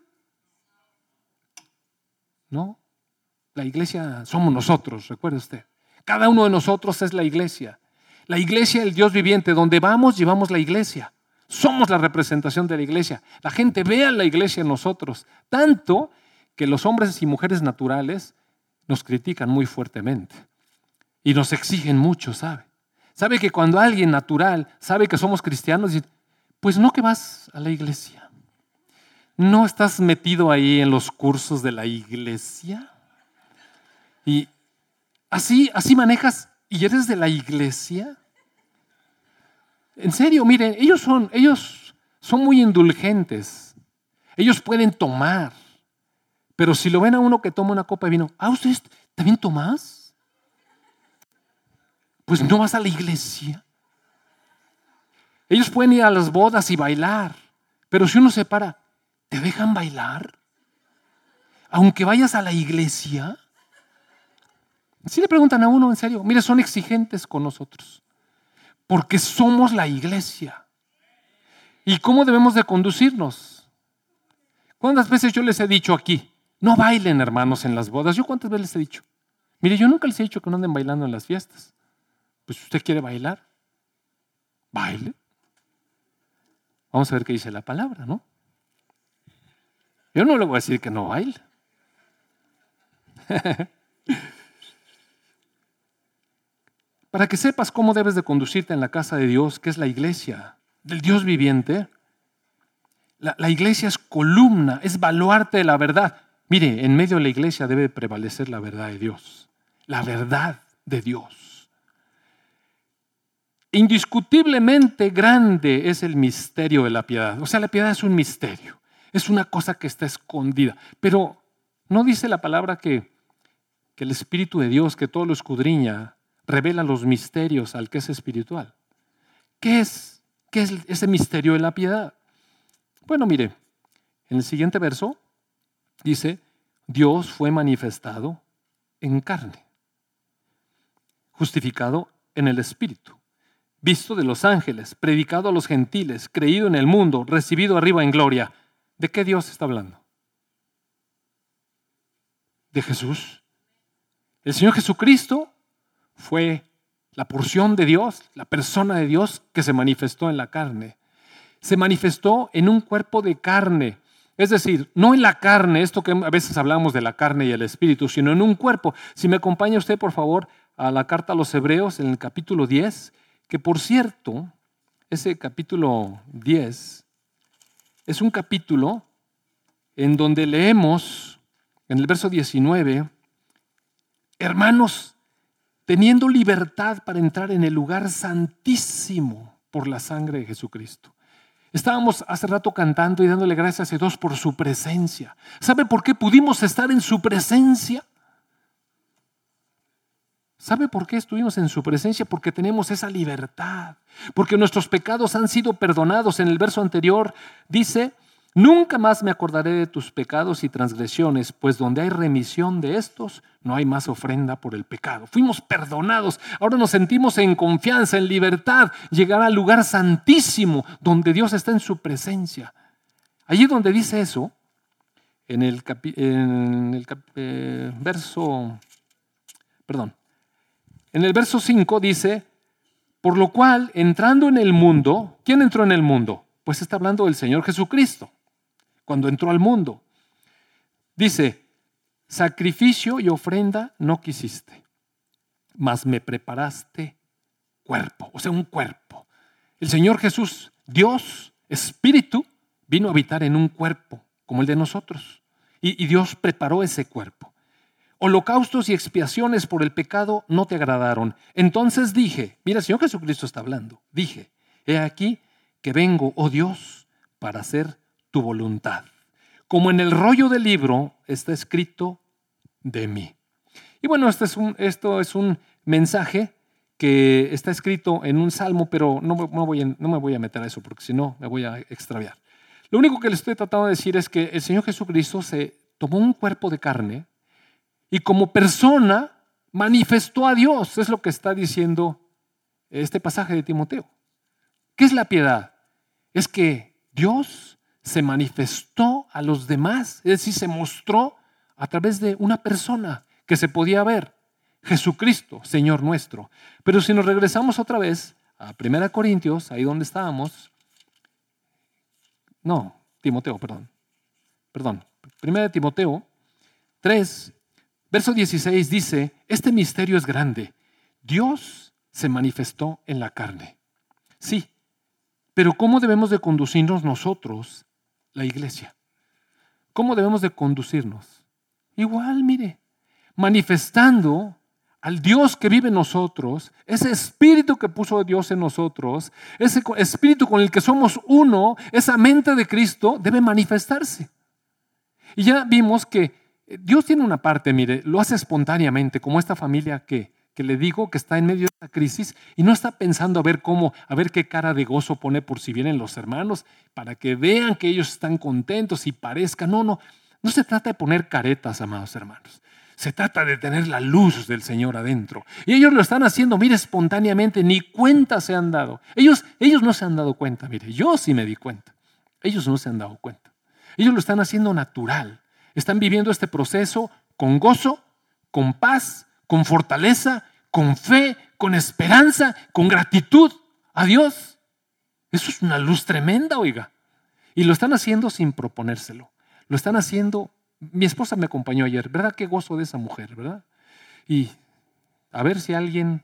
No. La iglesia somos nosotros, recuerde usted. Cada uno de nosotros es la iglesia. La iglesia del Dios viviente. Donde vamos, llevamos la iglesia. Somos la representación de la iglesia. La gente ve a la iglesia en nosotros. Tanto que los hombres y mujeres naturales nos critican muy fuertemente. Y nos exigen mucho, ¿sabe? Sabe que cuando alguien natural sabe que somos cristianos, dice, pues no que vas a la iglesia. ¿No estás metido ahí en los cursos de la iglesia? Y así, así manejas y eres de la iglesia. En serio, miren, ellos son, ellos son muy indulgentes. Ellos pueden tomar. Pero si lo ven a uno que toma una copa de vino, ¿ah, ustedes también tomas? Pues no vas a la iglesia. Ellos pueden ir a las bodas y bailar, pero si uno se para, ¿te dejan bailar? Aunque vayas a la iglesia. Si le preguntan a uno en serio, mire, son exigentes con nosotros, porque somos la iglesia. ¿Y cómo debemos de conducirnos? ¿Cuántas veces yo les he dicho aquí, no bailen hermanos en las bodas? ¿Yo cuántas veces les he dicho? Mire, yo nunca les he dicho que no anden bailando en las fiestas. Pues si usted quiere bailar, baile. Vamos a ver qué dice la palabra, ¿no? Yo no le voy a decir que no baile. Para que sepas cómo debes de conducirte en la casa de Dios, que es la iglesia del Dios viviente, la, la iglesia es columna, es baluarte de la verdad. Mire, en medio de la iglesia debe prevalecer la verdad de Dios, la verdad de Dios. Indiscutiblemente grande es el misterio de la piedad. O sea, la piedad es un misterio, es una cosa que está escondida. Pero no dice la palabra que, que el Espíritu de Dios, que todo lo escudriña, revela los misterios al que es espiritual. ¿Qué es, qué es ese misterio de la piedad? Bueno, mire, en el siguiente verso dice, Dios fue manifestado en carne, justificado en el Espíritu visto de los ángeles, predicado a los gentiles, creído en el mundo, recibido arriba en gloria. ¿De qué Dios está hablando? De Jesús. El Señor Jesucristo fue la porción de Dios, la persona de Dios que se manifestó en la carne. Se manifestó en un cuerpo de carne. Es decir, no en la carne, esto que a veces hablamos de la carne y el espíritu, sino en un cuerpo. Si me acompaña usted, por favor, a la carta a los Hebreos en el capítulo 10, que por cierto, ese capítulo 10 es un capítulo en donde leemos en el verso 19, hermanos, teniendo libertad para entrar en el lugar santísimo por la sangre de Jesucristo. Estábamos hace rato cantando y dándole gracias a Dios por su presencia. ¿Sabe por qué pudimos estar en su presencia? ¿Sabe por qué estuvimos en su presencia? Porque tenemos esa libertad, porque nuestros pecados han sido perdonados. En el verso anterior dice, nunca más me acordaré de tus pecados y transgresiones, pues donde hay remisión de estos, no hay más ofrenda por el pecado. Fuimos perdonados, ahora nos sentimos en confianza, en libertad, llegar al lugar santísimo, donde Dios está en su presencia. Allí donde dice eso, en el, en el eh, verso, perdón, en el verso 5 dice, por lo cual, entrando en el mundo, ¿quién entró en el mundo? Pues está hablando del Señor Jesucristo, cuando entró al mundo. Dice, sacrificio y ofrenda no quisiste, mas me preparaste cuerpo, o sea, un cuerpo. El Señor Jesús, Dios, Espíritu, vino a habitar en un cuerpo como el de nosotros. Y, y Dios preparó ese cuerpo. Holocaustos y expiaciones por el pecado no te agradaron. Entonces dije, mira, el Señor Jesucristo está hablando, dije, he aquí que vengo, oh Dios, para hacer tu voluntad. Como en el rollo del libro está escrito de mí. Y bueno, este es un, esto es un mensaje que está escrito en un salmo, pero no, voy no me voy a meter a eso porque si no me voy a extraviar. Lo único que le estoy tratando de decir es que el Señor Jesucristo se tomó un cuerpo de carne, y como persona manifestó a Dios. Es lo que está diciendo este pasaje de Timoteo. ¿Qué es la piedad? Es que Dios se manifestó a los demás, es decir, se mostró a través de una persona que se podía ver, Jesucristo, Señor nuestro. Pero si nos regresamos otra vez a 1 Corintios, ahí donde estábamos, no, Timoteo, perdón, perdón, 1 Timoteo 3, Verso 16 dice, este misterio es grande. Dios se manifestó en la carne. Sí, pero ¿cómo debemos de conducirnos nosotros, la iglesia? ¿Cómo debemos de conducirnos? Igual, mire, manifestando al Dios que vive en nosotros, ese espíritu que puso Dios en nosotros, ese espíritu con el que somos uno, esa mente de Cristo debe manifestarse. Y ya vimos que Dios tiene una parte, mire, lo hace espontáneamente, como esta familia que, que le digo que está en medio de esta crisis y no está pensando a ver cómo, a ver qué cara de gozo pone por si vienen los hermanos, para que vean que ellos están contentos y parezcan. No, no, no se trata de poner caretas, amados hermanos. Se trata de tener la luz del Señor adentro. Y ellos lo están haciendo, mire, espontáneamente, ni cuenta se han dado. Ellos, ellos no se han dado cuenta, mire, yo sí me di cuenta. Ellos no se han dado cuenta. Ellos lo están haciendo natural. Están viviendo este proceso con gozo, con paz, con fortaleza, con fe, con esperanza, con gratitud a Dios. Eso es una luz tremenda, oiga. Y lo están haciendo sin proponérselo. Lo están haciendo mi esposa me acompañó ayer, ¿verdad? Qué gozo de esa mujer, ¿verdad? Y a ver si alguien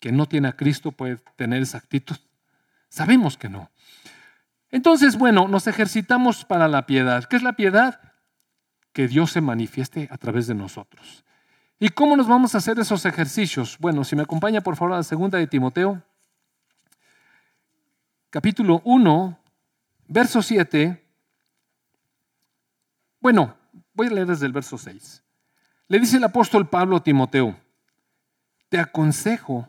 que no tiene a Cristo puede tener esa actitud. Sabemos que no. Entonces, bueno, nos ejercitamos para la piedad. ¿Qué es la piedad? Que Dios se manifieste a través de nosotros. ¿Y cómo nos vamos a hacer esos ejercicios? Bueno, si me acompaña por favor a la segunda de Timoteo, capítulo 1, verso 7. Bueno, Voy a leer desde el verso 6. Le dice el apóstol Pablo a Timoteo, te aconsejo,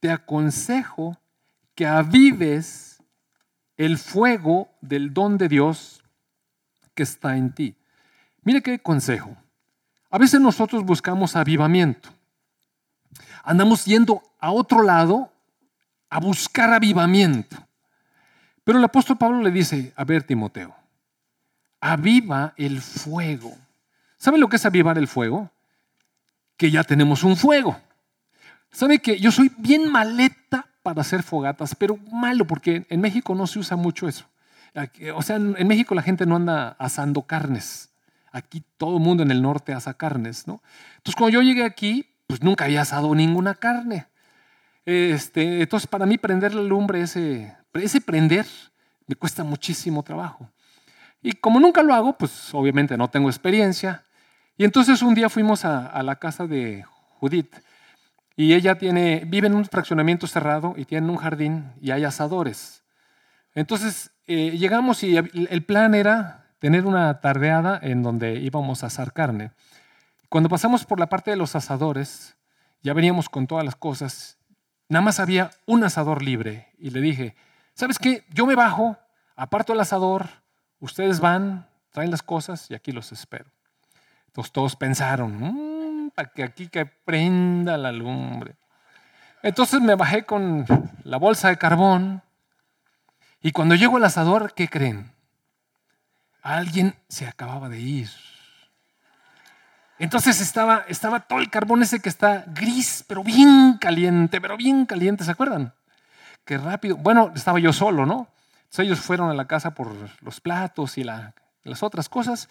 te aconsejo que avives el fuego del don de Dios que está en ti. Mire qué consejo. A veces nosotros buscamos avivamiento. Andamos yendo a otro lado a buscar avivamiento. Pero el apóstol Pablo le dice, a ver Timoteo, aviva el fuego. ¿Sabe lo que es avivar el fuego? Que ya tenemos un fuego. ¿Sabe que yo soy bien maleta para hacer fogatas, pero malo porque en México no se usa mucho eso? O sea, en México la gente no anda asando carnes. Aquí todo el mundo en el norte asa carnes, ¿no? Entonces cuando yo llegué aquí, pues nunca había asado ninguna carne. Este, entonces para mí prender la lumbre, ese, ese prender, me cuesta muchísimo trabajo. Y como nunca lo hago, pues obviamente no tengo experiencia. Y entonces un día fuimos a, la casa de Judith. Y ella tiene, vive en un fraccionamiento cerrado y tiene un jardín y hay asadores. Entonces eh, llegamos y el plan era tener una tardeada en donde íbamos a asar carne. Cuando pasamos por la parte de los asadores, ya veníamos con todas las cosas, nada más había un asador libre. Y le dije, ¿sabes qué? Yo me bajo, aparto el asador, Ustedes van, traen las cosas y aquí los espero. Entonces todos pensaron, mmm, para que aquí que prenda la lumbre. Entonces me bajé con la bolsa de carbón y cuando llego al asador, ¿qué creen? Alguien se acababa de ir. Entonces estaba, estaba todo el carbón ese que está gris, pero bien caliente, pero bien caliente, ¿se acuerdan? Qué rápido. Bueno, estaba yo solo, ¿no? ellos fueron a la casa por los platos y las otras cosas.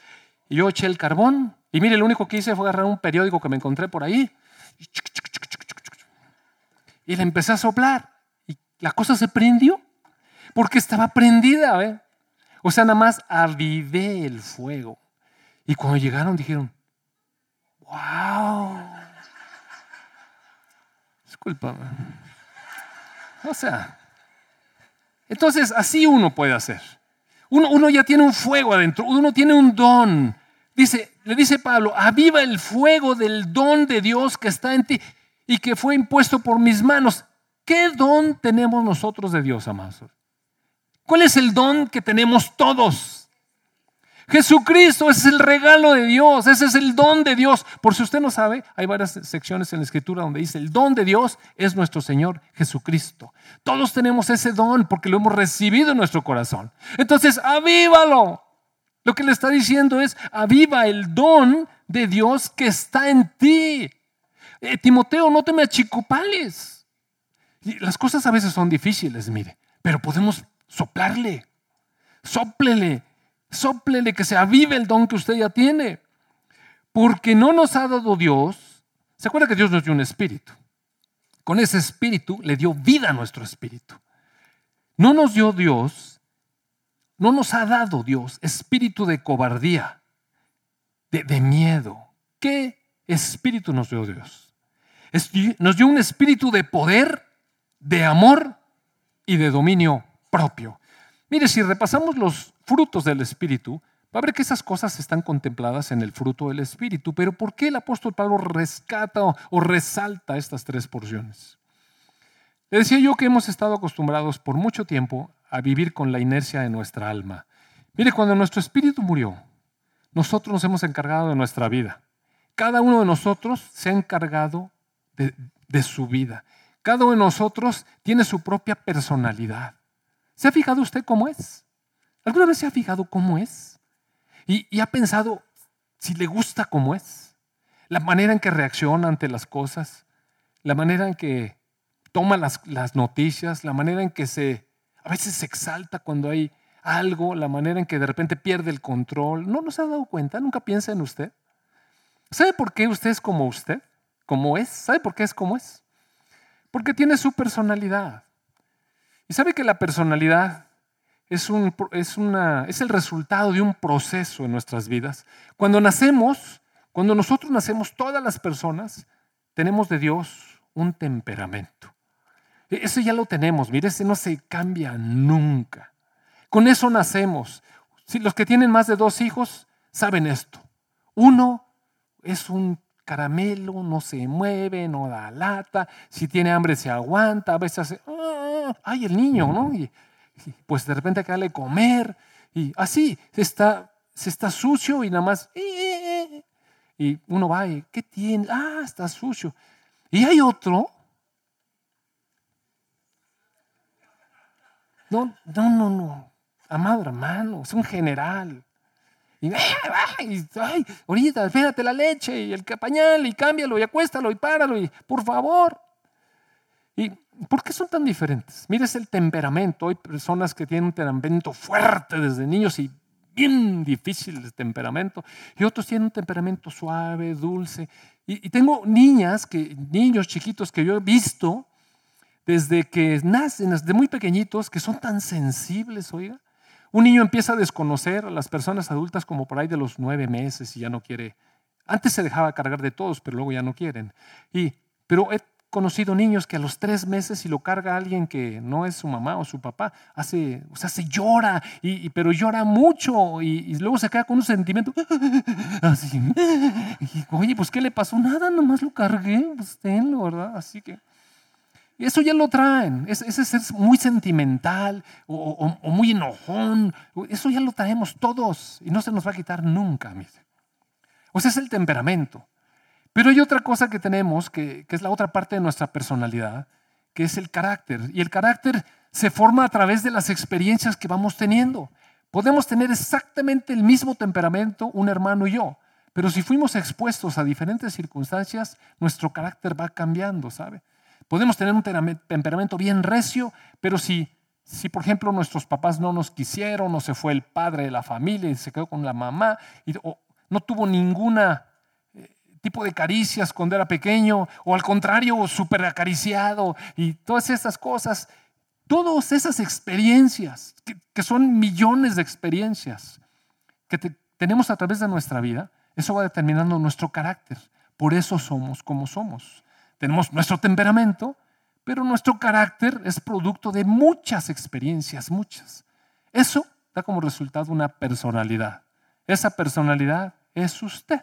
Y yo eché el carbón. Y mire, lo único que hice fue agarrar un periódico que me encontré por ahí. Y le empecé a soplar. Y la cosa se prendió. Porque estaba prendida. ¿eh? O sea, nada más avivé el fuego. Y cuando llegaron dijeron, wow. Disculpa. O sea, entonces, así uno puede hacer. Uno, ya tiene un fuego adentro, uno tiene un don. Dice, le dice Pablo, aviva el fuego del don de Dios que está en ti y que fue impuesto por mis manos. ¿Qué don tenemos nosotros de Dios, amados? ¿Cuál es el don que tenemos todos? Jesucristo es el regalo de Dios, ese es el don de Dios. Por si usted no sabe, hay varias secciones en la escritura donde dice, el don de Dios es nuestro Señor Jesucristo. Todos tenemos ese don porque lo hemos recibido en nuestro corazón. Entonces, avívalo. Lo que le está diciendo es, aviva el don de Dios que está en ti. Eh, Timoteo, no te me achicopales. Las cosas a veces son difíciles, mire, pero podemos soplarle, soplele Sóplele que se avive el don que usted ya tiene. Porque no nos ha dado Dios. ¿Se acuerda que Dios nos dio un espíritu? Con ese espíritu le dio vida a nuestro espíritu. No nos dio Dios, no nos ha dado Dios espíritu de cobardía, de miedo. ¿Qué espíritu nos dio Dios? nos dio un espíritu de poder, de amor y de dominio propio. Mire, si repasamos los frutos del espíritu, va a ver que esas cosas están contempladas en el fruto del espíritu. Pero ¿por qué el apóstol Pablo rescata o resalta estas tres porciones? Le decía yo que hemos estado acostumbrados por mucho tiempo a vivir con la inercia de nuestra alma. Mire, cuando nuestro espíritu murió, nosotros nos hemos encargado de nuestra vida. Cada uno de nosotros se ha encargado de, su vida. Cada uno de nosotros tiene su propia personalidad. ¿Se ha fijado usted cómo es? ¿Alguna vez se ha fijado cómo es? Y, ha pensado si le gusta cómo es. La manera en que reacciona ante las cosas, la manera en que toma las, noticias, la manera en que se, a veces se exalta cuando hay algo, la manera en que de repente pierde el control. ¿No nos ha dado cuenta? ¿Nunca piensa en usted? ¿Sabe por qué usted es como usted? ¿Cómo es? ¿Sabe por qué es como es? Porque tiene su personalidad. Y sabe que la personalidad es, un, es, una, es el resultado de un proceso en nuestras vidas. Cuando nacemos, cuando nosotros nacemos, todas las personas tenemos de Dios un temperamento. E-, eso ya lo tenemos, mire, ese no se cambia nunca. Con eso nacemos. Si los que tienen más de dos hijos saben esto. Uno es un caramelo, no se mueve, no da lata, si tiene hambre se aguanta, a veces hace, ah, ay, el niño, ¿no? Y, pues de repente que darle comer, y así, se está, se está sucio y nada más, eh, eh, eh". y uno va y, ¿qué tiene? Ah, está sucio. Y hay otro No, no, no, no. Amado hermano, es un general. Y, ay, ahorita, espérate la leche y el pañal y cámbialo y acuéstalo y páralo y por favor. ¿Y por qué son tan diferentes? Mira, es el temperamento. Hay personas que tienen un temperamento fuerte desde niños y bien difícil de temperamento. Y otros tienen un temperamento suave, dulce. Y, y tengo niñas, que, niños chiquitos que yo he visto desde que nacen, desde muy pequeñitos, que son tan sensibles, oiga. Un niño empieza a desconocer a las personas adultas como por ahí de los nueve meses y ya no quiere. Antes se dejaba cargar de todos, pero luego ya no quieren. Y, pero he conocido niños que a los tres meses, si lo carga alguien que no es su mamá o su papá, hace, o sea, se llora, y, pero llora mucho y, luego se queda con un sentimiento así. oye, pues ¿qué le pasó? Nada, nomás lo cargué, pues tenlo, ¿verdad? Así que... Eso ya lo traen. Ese es muy sentimental o, muy enojón. Eso ya lo traemos todos y no se nos va a quitar nunca. O sea, es el temperamento. Pero hay otra cosa que tenemos, que, que es la otra parte de nuestra personalidad, que es el carácter. Y el carácter se forma a través de las experiencias que vamos teniendo. Podemos tener exactamente el mismo temperamento un hermano y yo, pero si fuimos expuestos a diferentes circunstancias, nuestro carácter va cambiando, ¿sabe? Podemos tener un temperamento bien recio, pero si, si por ejemplo nuestros papás no nos quisieron o se fue el padre de la familia y se quedó con la mamá y no tuvo ninguna eh, tipo de caricias cuando era pequeño, o al contrario, súper acariciado, y todas esas cosas, todas esas experiencias, que, son millones de experiencias que tenemos a través de nuestra vida, eso va determinando nuestro carácter. Por eso somos como somos. Tenemos nuestro temperamento, pero nuestro carácter es producto de muchas experiencias, muchas. Eso da como resultado una personalidad. Esa personalidad es usted.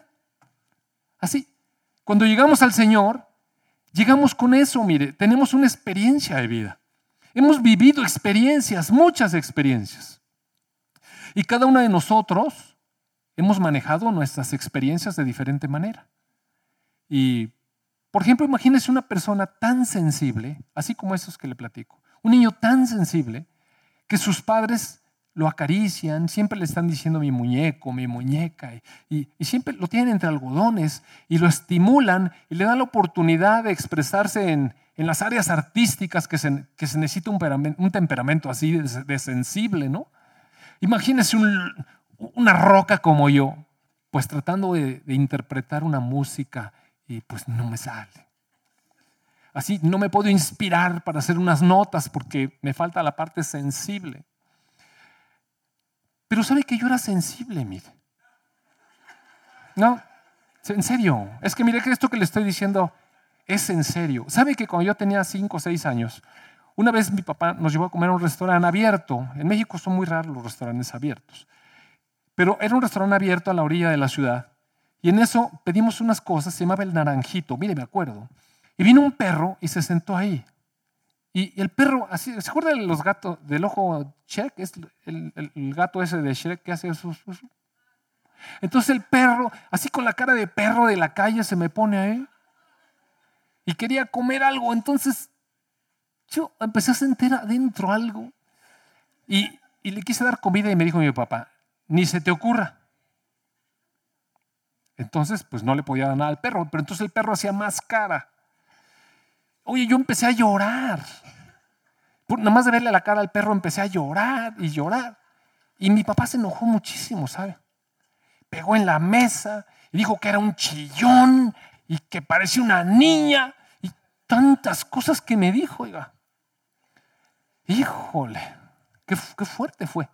Así, cuando llegamos al Señor, llegamos con eso, mire, tenemos una experiencia de vida. Hemos vivido experiencias, muchas experiencias. Y cada una de nosotros hemos manejado nuestras experiencias de diferente manera. Y por ejemplo, imagínese una persona tan sensible, así como esos que le platico, un niño tan sensible que sus padres lo acarician, siempre le están diciendo mi muñeco, mi muñeca, y, siempre lo tienen entre algodones y lo estimulan y le dan la oportunidad de expresarse en, las áreas artísticas que se, que se necesita un, temperamento así de, sensible, ¿no? Imagínese una roca como yo, pues tratando de interpretar una música y pues no me sale. Así no me puedo inspirar para hacer unas notas porque me falta la parte sensible. Pero sabe que yo era sensible, mire. No, en serio. Es que mire que esto que le estoy diciendo es en serio. ¿Sabe que cuando yo tenía 5 o 6 años, una vez mi papá nos llevó a comer a un restaurante abierto? En México son muy raros los restaurantes abiertos. Pero era un restaurante abierto a la orilla de la ciudad. Y en eso pedimos unas cosas, se llamaba el naranjito, mire, me acuerdo. Y vino un perro y se sentó ahí. Y el perro, así, ¿se acuerdan de los gatos del ojo Shrek? Es el, gato ese de Shrek que hace eso. Entonces el perro, así con la cara de perro de la calle, se me pone ahí. Y quería comer algo. Entonces yo empecé a sentir adentro algo. Y, y le quise dar comida y me dijo mi papá, ni se te ocurra. Entonces, pues no le podía dar nada al perro, pero entonces el perro hacía más cara. Oye, yo empecé a llorar. Nada más de verle la cara al perro empecé a llorar y llorar. Y mi papá se enojó muchísimo, ¿sabe? Pegó en la mesa y dijo que era un chillón y que parecía una niña y tantas cosas que me dijo, oiga. Híjole, qué, qué fuerte fue.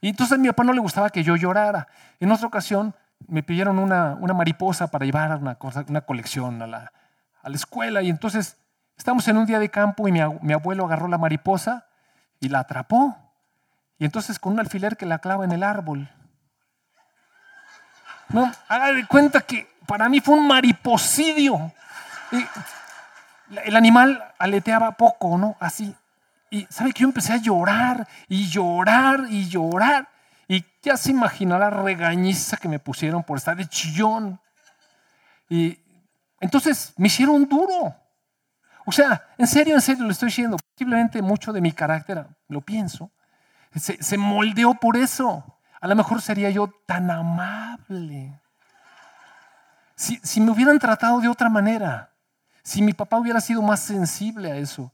Y entonces a mi papá no le gustaba que yo llorara. En otra ocasión me pidieron una, mariposa para llevar una, una colección a la, escuela y entonces estamos en un día de campo y mi, abuelo agarró la mariposa y la atrapó. Y entonces con un alfiler que la clava en el árbol. No, haga de cuenta que para mí fue un mariposidio. el animal aleteaba poco, ¿no? Así. Y sabe que yo empecé a llorar y llorar y llorar. Y ya se imagina la regañiza que me pusieron por estar de chillón. Y entonces me hicieron duro. O sea, en serio, en serio, lo estoy diciendo. Posiblemente mucho de mi carácter, lo pienso, se, moldeó por eso. A lo mejor sería yo tan amable. Si, si me hubieran tratado de otra manera, si mi papá hubiera sido más sensible a eso,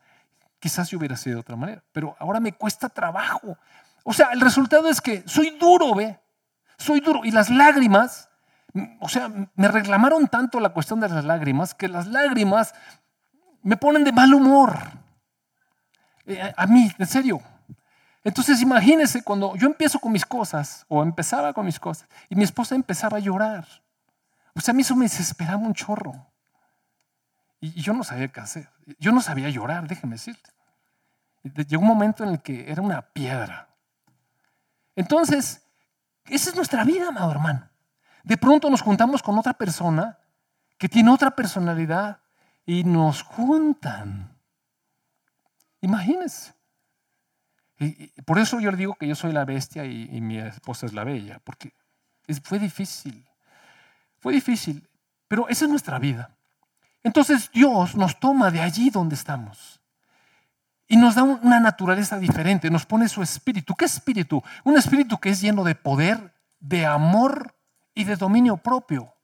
quizás yo hubiera sido de otra manera. Pero ahora me cuesta trabajo. O sea, el resultado es que soy duro, ¿ve? Soy duro. Y las lágrimas, o sea, me reclamaron tanto la cuestión de las lágrimas que las lágrimas me ponen de mal humor. Eh, a mí, en serio. Entonces imagínense cuando yo empiezo con mis cosas, o empezaba con mis cosas, y mi esposa empezaba a llorar. O sea, a mí eso me desesperaba un chorro. Y yo no sabía qué hacer. Yo no sabía llorar, déjeme decirte. Llegó un momento en el que era una piedra. Entonces, esa es nuestra vida, amado hermano. De pronto nos juntamos con otra persona que tiene otra personalidad y nos juntan. Imagínense. Por eso yo le digo que yo soy la bestia y, y mi esposa es la bella, porque fue difícil. Fue difícil, pero esa es nuestra vida. Entonces Dios nos toma de allí donde estamos y nos da una naturaleza diferente, nos pone su espíritu. ¿Qué espíritu? Un espíritu que es lleno de poder, de amor y de dominio propio.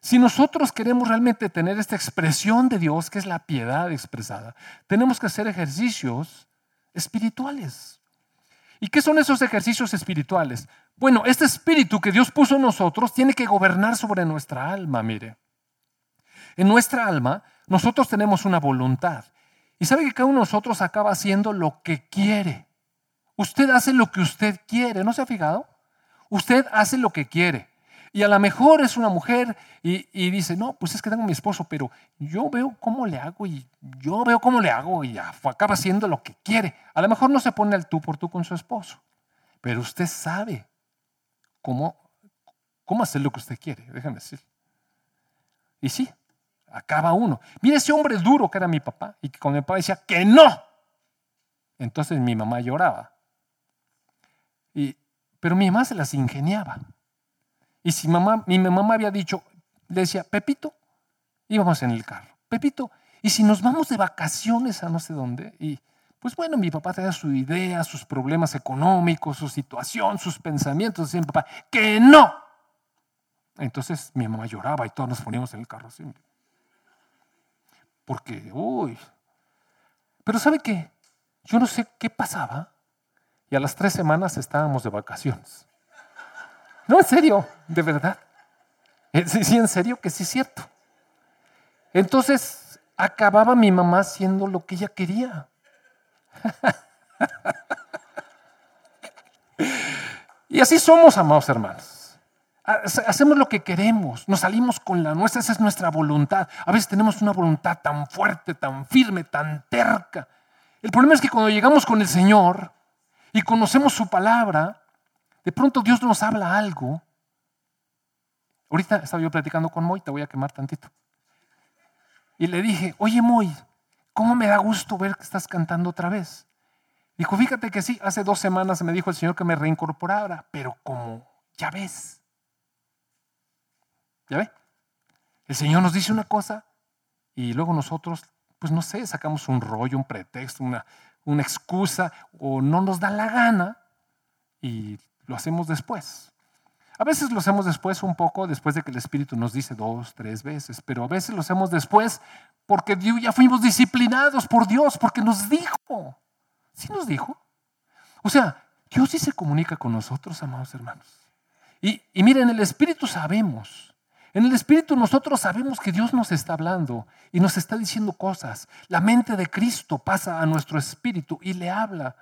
Si nosotros queremos realmente tener esta expresión de Dios, que es la piedad expresada, tenemos que hacer ejercicios espirituales. ¿Y qué son esos ejercicios espirituales? Bueno, este espíritu que Dios puso en nosotros tiene que gobernar sobre nuestra alma, mire. En nuestra alma, nosotros tenemos una voluntad. Y sabe que cada uno de nosotros acaba haciendo lo que quiere. Usted hace lo que usted quiere, ¿no se ha fijado? Usted hace lo que quiere. Y a lo mejor es una mujer y, dice, no, pues es que tengo mi esposo, pero yo veo cómo le hago y yo veo cómo le hago y acaba haciendo lo que quiere. A lo mejor no se pone al tú por tú con su esposo, pero usted sabe cómo, cómo hacer lo que usted quiere, déjame decir. Y sí, acaba uno. Mira ese hombre duro que era mi papá y que con mi papá decía que no. Entonces mi mamá lloraba. Y, pero mi mamá se las ingeniaba. Y si mamá, mi mamá había dicho, le decía, Pepito, íbamos en el carro, Pepito, y si nos vamos de vacaciones a no sé dónde, y pues bueno, mi papá tenía su idea, sus problemas económicos, su situación, sus pensamientos, decía mi papá, que no. Entonces mi mamá lloraba y todos nos poníamos en el carro. ¿sí? Porque, uy. Pero ¿sabe qué? Yo no sé qué pasaba. Y a las tres semanas estábamos de vacaciones. No, en serio, de verdad. Eh, sí, sí, en serio que sí es cierto. Entonces acababa mi mamá haciendo lo que ella quería. y así somos, amados hermanos. Hacemos lo que queremos, nos salimos con la nuestra, esa es nuestra voluntad. A veces tenemos una voluntad tan fuerte, tan firme, tan terca. El problema es que cuando llegamos con el Señor y conocemos su palabra, de pronto Dios nos habla algo. Ahorita estaba yo platicando con Moy, te voy a quemar tantito. Y le dije, oye Moy, ¿cómo me da gusto ver que estás cantando otra vez? Dijo, fíjate que sí, hace dos semanas me dijo el Señor que me reincorporara, pero como, ya ves, ¿ya ve? El Señor nos dice una cosa y luego nosotros, pues no sé, sacamos un rollo, un pretexto, una, una excusa o no nos da la gana y lo hacemos después. A veces lo hacemos después un poco, después de que el Espíritu nos dice dos, tres veces, pero a veces lo hacemos después porque ya fuimos disciplinados por Dios, porque nos dijo. ¿Sí nos dijo? O sea, Dios sí se comunica con nosotros, amados hermanos. Y, y miren, en el Espíritu sabemos. En el Espíritu nosotros sabemos que Dios nos está hablando y nos está diciendo cosas. La mente de Cristo pasa a nuestro espíritu y le habla.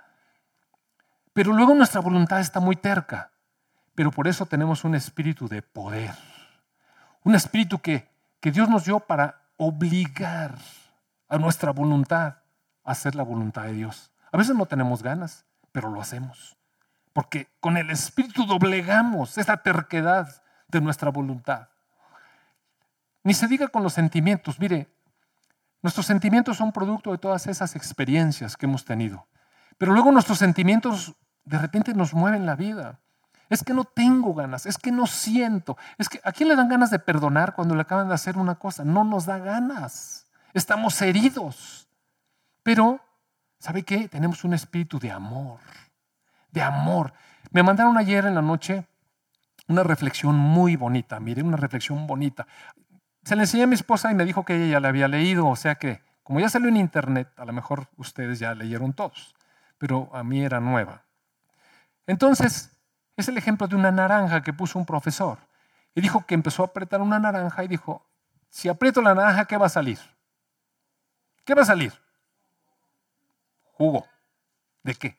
Pero luego nuestra voluntad está muy terca. Pero por eso tenemos un espíritu de poder. Un espíritu que, que Dios nos dio para obligar a nuestra voluntad a hacer la voluntad de Dios. A veces no tenemos ganas, pero lo hacemos. Porque con el espíritu doblegamos esa terquedad de nuestra voluntad. Ni se diga con los sentimientos. Mire, nuestros sentimientos son producto de todas esas experiencias que hemos tenido. Pero luego nuestros sentimientos de repente nos mueven la vida. Es que no tengo ganas, es que no siento. Es que ¿a quién le dan ganas de perdonar cuando le acaban de hacer una cosa? No nos da ganas. Estamos heridos. Pero, ¿sabe qué? Tenemos un espíritu de amor. De amor. Me mandaron ayer en la noche una reflexión muy bonita, mire, una reflexión bonita. Se la enseñé a mi esposa y me dijo que ella ya la había leído, o sea que, como ya salió en internet, a lo mejor ustedes ya leyeron todos, pero a mí era nueva. Entonces, es el ejemplo de una naranja que puso un profesor. Y dijo que empezó a apretar una naranja y dijo, si aprieto la naranja, ¿qué va a salir? ¿Qué va a salir? Jugo. ¿De qué?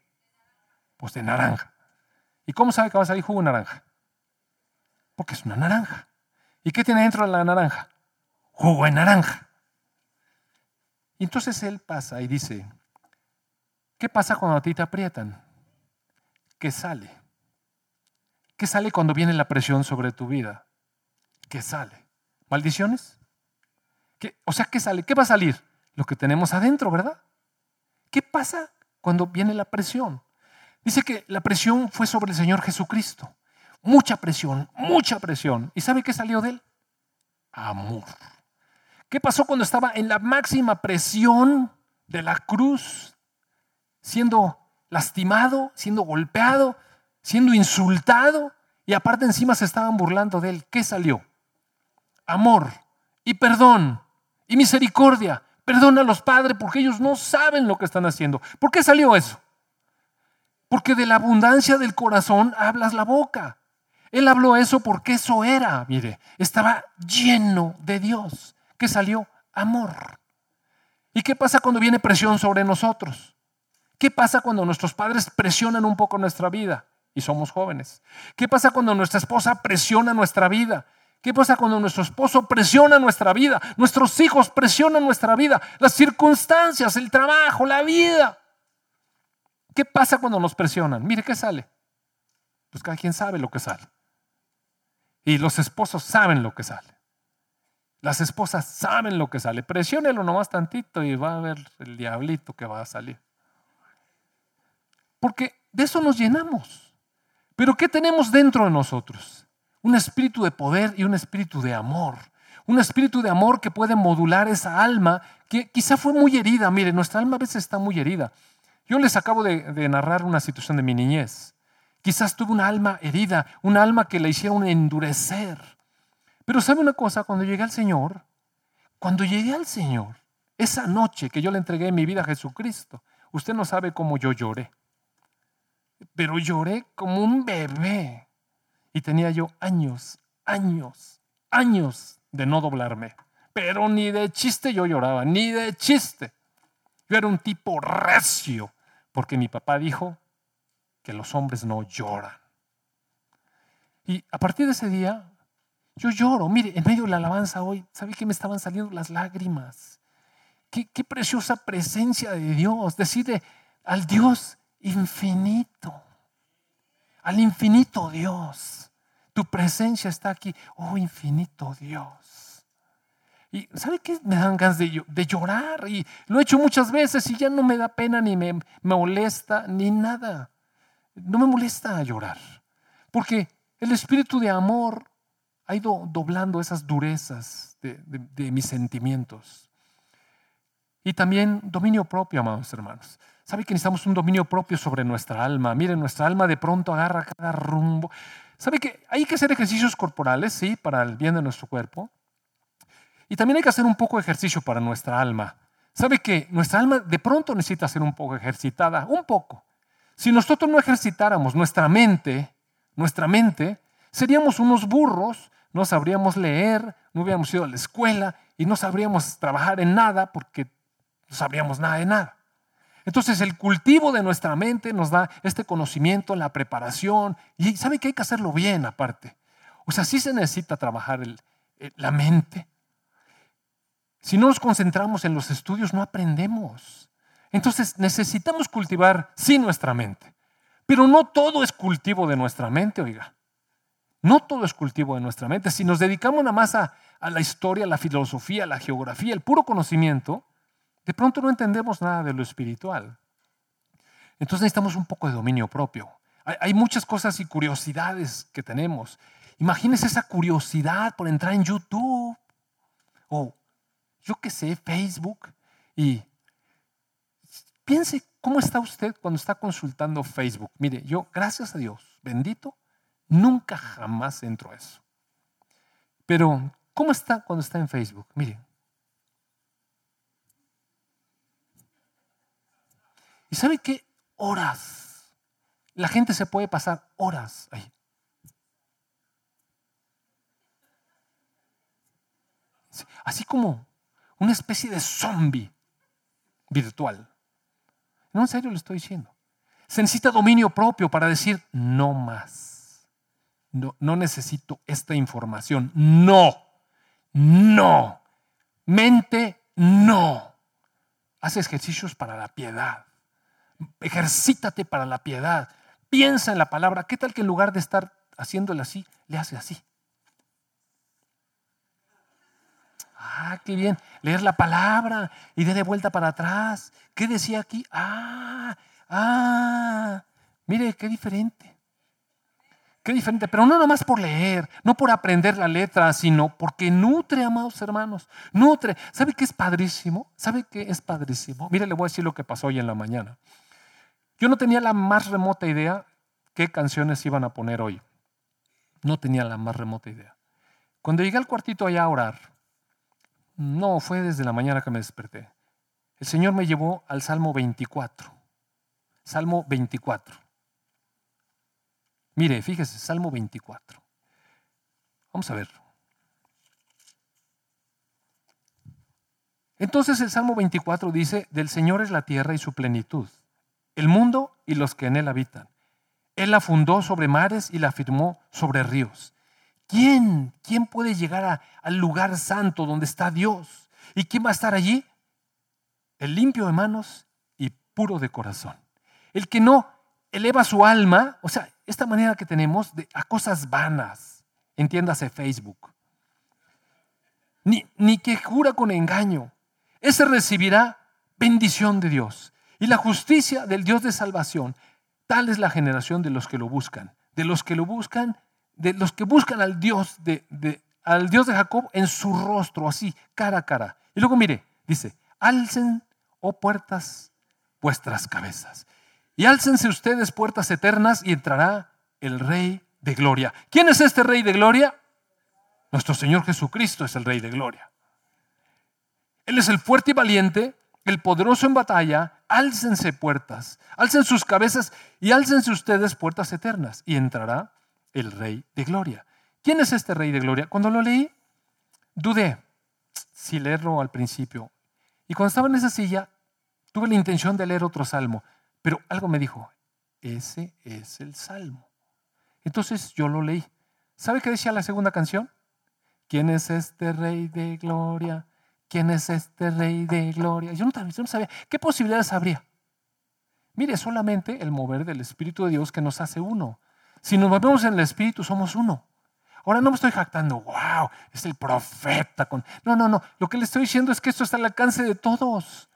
Pues de naranja. ¿Y cómo sabe que va a salir jugo naranja? Porque es una naranja. ¿Y qué tiene dentro de la naranja? Jugo de naranja. Y entonces él pasa y dice, ¿qué pasa cuando a ti te aprietan? ¿Qué sale? ¿Qué sale cuando viene la presión sobre tu vida? ¿Qué sale? ¿Maldiciones? ¿Qué? O sea, ¿qué sale? ¿Qué va a salir? Lo que tenemos adentro, ¿verdad? ¿Qué pasa cuando viene la presión? Dice que la presión fue sobre el Señor Jesucristo. Mucha presión, mucha presión. ¿Y sabe qué salió de él? Amor. ¿Qué pasó cuando estaba en la máxima presión de la cruz, siendo lastimado, siendo golpeado, siendo insultado y aparte encima se estaban burlando de él. ¿Qué salió? Amor y perdón y misericordia. Perdona a los padres porque ellos no saben lo que están haciendo. ¿Por qué salió eso? Porque de la abundancia del corazón hablas la boca. Él habló eso porque eso era, mire, estaba lleno de Dios. ¿Qué salió? Amor. ¿Y qué pasa cuando viene presión sobre nosotros? ¿Qué pasa cuando nuestros padres presionan un poco nuestra vida y somos jóvenes? ¿Qué pasa cuando nuestra esposa presiona nuestra vida? ¿Qué pasa cuando nuestro esposo presiona nuestra vida? Nuestros hijos presionan nuestra vida, las circunstancias, el trabajo, la vida. ¿Qué pasa cuando nos presionan? Mire, ¿qué sale? Pues cada quien sabe lo que sale. Y los esposos saben lo que sale. Las esposas saben lo que sale. Presiónelo nomás tantito y va a ver el diablito que va a salir. Porque de eso nos llenamos. Pero ¿qué tenemos dentro de nosotros? Un espíritu de poder y un espíritu de amor. Un espíritu de amor que puede modular esa alma que quizá fue muy herida. Mire, nuestra alma a veces está muy herida. Yo les acabo de, narrar una situación de mi niñez. Quizás tuve una alma herida, un alma que la hicieron endurecer. Pero ¿sabe una cosa? Cuando llegué al Señor, cuando llegué al Señor, esa noche que yo le entregué mi vida a Jesucristo, usted no sabe cómo yo lloré pero lloré como un bebé. Y tenía yo años, años, años de no doblarme. Pero ni de chiste yo lloraba, ni de chiste. Yo era un tipo recio, porque mi papá dijo que los hombres no lloran. Y a partir de ese día, yo lloro. Mire, en medio de la alabanza hoy, ¿sabe que me estaban saliendo las lágrimas? Qué, qué preciosa presencia de Dios. Decide al Dios infinito, al infinito Dios. Tu presencia está aquí. Oh, infinito Dios. Y ¿sabe qué? Me dan ganas de, llorar. Y lo he hecho muchas veces y ya no me da pena ni me molesta ni nada. No me molesta llorar. Porque el espíritu de amor ha ido doblando esas durezas de, de, de mis sentimientos. Y también dominio propio, amados hermanos. ¿Sabe que necesitamos un dominio propio sobre nuestra alma? Miren, nuestra alma de pronto agarra cada rumbo. ¿Sabe que hay que hacer ejercicios corporales, sí, para el bien de nuestro cuerpo? Y también hay que hacer un poco de ejercicio para nuestra alma. ¿Sabe que nuestra alma de pronto necesita ser un poco ejercitada? Un poco. Si nosotros no ejercitáramos nuestra mente, nuestra mente, seríamos unos burros, no sabríamos leer, no hubiéramos ido a la escuela y no sabríamos trabajar en nada porque no sabríamos nada de nada. Entonces el cultivo de nuestra mente nos da este conocimiento, la preparación, y sabe que hay que hacerlo bien aparte. O sea, sí se necesita trabajar el, la mente. Si no nos concentramos en los estudios, no aprendemos. Entonces necesitamos cultivar, sí, nuestra mente. Pero no todo es cultivo de nuestra mente, oiga. No todo es cultivo de nuestra mente. Si nos dedicamos nada más a, a la historia, la filosofía, la geografía, el puro conocimiento, de pronto no entendemos nada de lo espiritual. Entonces necesitamos un poco de dominio propio. Hay, muchas cosas y curiosidades que tenemos. Imagínese esa curiosidad por entrar en YouTube o yo qué sé, Facebook y piense cómo está usted cuando está consultando Facebook. Mire, yo, gracias a Dios, bendito, nunca jamás entro a eso. Pero, ¿cómo está cuando está en Facebook? Mire, ¿Y sabe qué? Horas. La gente se puede pasar horas ahí. Así como una especie de zombie virtual. No, en serio lo estoy diciendo. Se necesita dominio propio para decir no más. No, necesito esta información. No. No. Mente, no. Hace ejercicios para la piedad ejercítate para la piedad, piensa en la palabra. ¿Qué tal que en lugar de estar haciéndole así, le hace así? Ah, qué bien. Leer la palabra y de vuelta para atrás. ¿Qué decía aquí? Ah, ah. Mire, qué diferente. Qué diferente. Pero no nomás por leer, no por aprender la letra, sino porque nutre, amados hermanos. Nutre. ¿Sabe qué es padrísimo? ¿Sabe qué es padrísimo? Mire, le voy a decir lo que pasó hoy en la mañana. Yo no tenía la más remota idea qué canciones iban a poner hoy. No tenía la más remota idea. Cuando llegué al cuartito allá a orar, no, fue desde la mañana que me desperté. El Señor me llevó al Salmo 24. Salmo 24. Mire, fíjese, Salmo 24. Vamos a ver. Entonces el Salmo 24 dice, del Señor es la tierra y su plenitud el mundo y los que en él habitan. Él la fundó sobre mares y la firmó sobre ríos. ¿Quién? ¿Quién puede llegar al lugar santo donde está Dios? ¿Y quién va a estar allí? El limpio de manos y puro de corazón. El que no eleva su alma, o sea, esta manera que tenemos de, a cosas vanas, entiéndase Facebook, ni, ni que jura con engaño, ese recibirá bendición de Dios. Y la justicia del Dios de salvación, tal es la generación de los que lo buscan, de los que lo buscan, de los que buscan al Dios de, al Dios de Jacob en su rostro, así, cara a cara. Y luego mire, dice, alcen, oh puertas, vuestras cabezas. Y álcense ustedes puertas eternas y entrará el Rey de Gloria. ¿Quién es este Rey de Gloria? Nuestro Señor Jesucristo es el Rey de Gloria. Él es el fuerte y valiente el poderoso en batalla, álcense puertas, alcen sus cabezas y álcense ustedes puertas eternas y entrará el Rey de Gloria. ¿Quién es este Rey de Gloria? Cuando lo leí, dudé si leerlo al principio. Y cuando estaba en esa silla, tuve la intención de leer otro salmo, pero algo me dijo, ese es el salmo. Entonces yo lo leí. ¿Sabe qué decía la segunda canción? ¿Quién es este rey de gloria? ¿Quién es este rey de gloria? Yo no, sabía. ¿Qué posibilidades habría? Mire, solamente el mover del Espíritu de Dios que nos hace uno. Si nos movemos en el Espíritu, somos uno. Ahora no me estoy jactando, wow, es el profeta. Con... No, no, no. Lo que le estoy diciendo es que esto está al alcance de todos.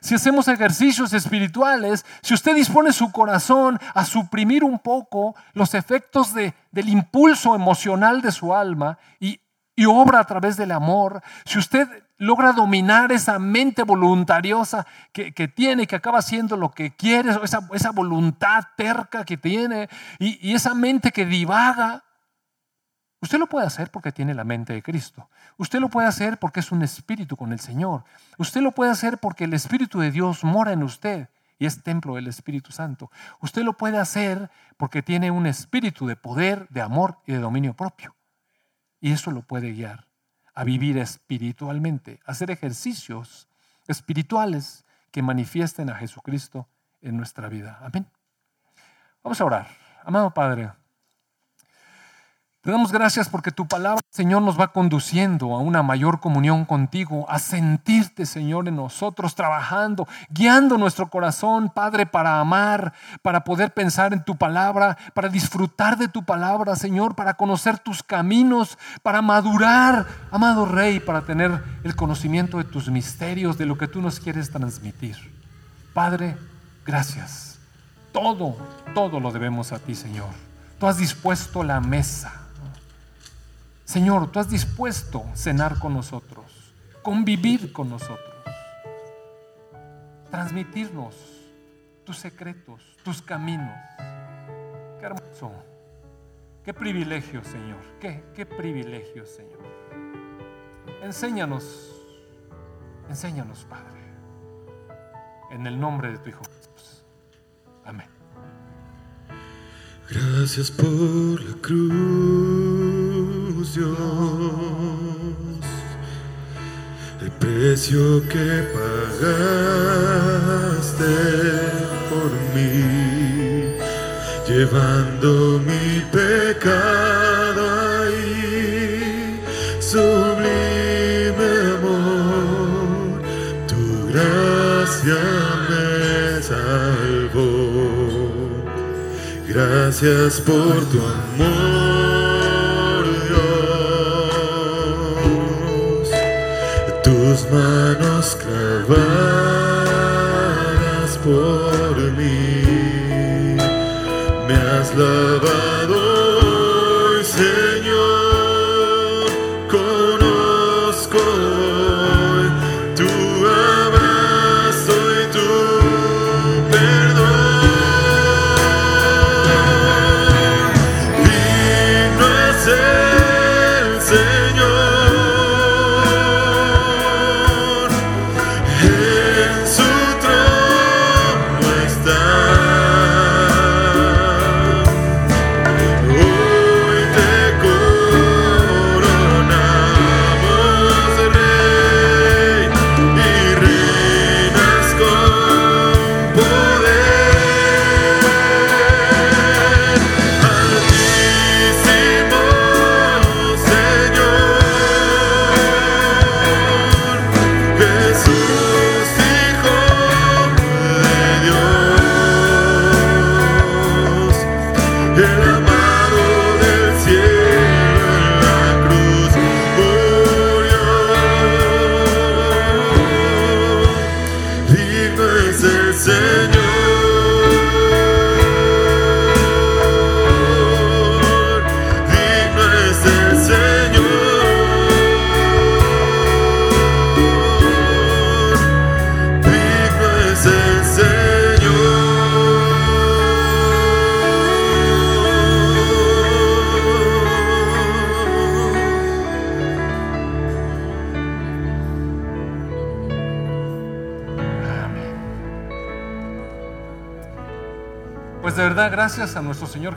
Si hacemos ejercicios espirituales, si usted dispone su corazón a suprimir un poco los efectos de, del impulso emocional de su alma y, y obra a través del amor, si usted logra dominar esa mente voluntariosa que, que tiene, que acaba haciendo lo que quiere, esa, esa voluntad terca que tiene y, y esa mente que divaga, Usted lo puede hacer porque tiene la mente de Cristo. Usted lo puede hacer porque es un espíritu con el Señor. Usted lo puede hacer porque el Espíritu de Dios mora en usted y es templo del Espíritu Santo. Usted lo puede hacer porque tiene un espíritu de poder, de amor y de dominio propio. Y eso lo puede guiar a vivir espiritualmente, a hacer ejercicios espirituales que manifiesten a Jesucristo en nuestra vida. Amén. Vamos a orar. Amado Padre, te damos gracias porque tu palabra, Señor, nos va conduciendo a una mayor comunión contigo, a sentirte, Señor, en nosotros, trabajando, guiando nuestro corazón, Padre, para amar, para poder pensar en tu palabra, para disfrutar de tu palabra, Señor, para conocer tus caminos, para madurar, amado Rey, para tener el conocimiento de tus misterios, de lo que tú nos quieres transmitir. Padre, gracias. Todo, todo lo debemos a ti, Señor. Tú has dispuesto la mesa Señor, tú has dispuesto cenar con nosotros, convivir con nosotros, transmitirnos tus secretos, tus caminos. Qué hermoso, qué privilegio, Señor, qué, qué privilegio, Señor. Enséñanos, enséñanos, Padre, en el nombre de tu Hijo Jesús. Amén.
Gracias por la cruz Dios, el precio que pagaste por mí, llevando mi pecado ahí, sublime amor, tu gracia me salvó. Gracias por tu amor. Manos clavadas por mí, me has lavado,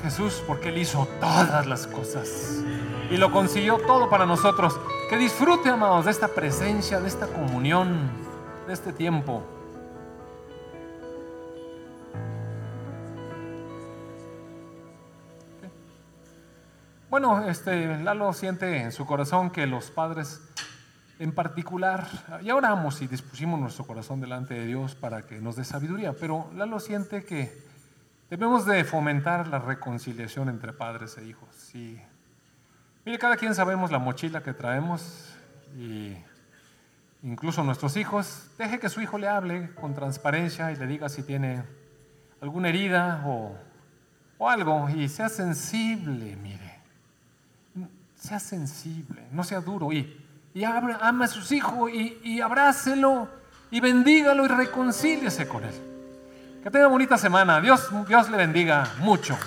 Jesús porque Él hizo todas las cosas y lo consiguió todo para nosotros. Que disfrute, amados, de esta presencia, de esta comunión, de este tiempo. bueno, este, Lalo siente en su corazón que los padres en particular, ya oramos y dispusimos nuestro corazón delante de Dios para que nos dé sabiduría, pero Lalo siente que debemos de fomentar la reconciliación entre padres e hijos. Y, mire, cada quien sabemos la mochila que traemos y incluso nuestros hijos, deje que su hijo le hable con transparencia y le diga si tiene alguna herida o, o algo y sea sensible, mire, sea sensible, no sea duro y y ama a sus hijos y, y abrácelo y bendígalo y reconcíliese con él. Que tenga bonita semana. Dios, Dios le bendiga mucho.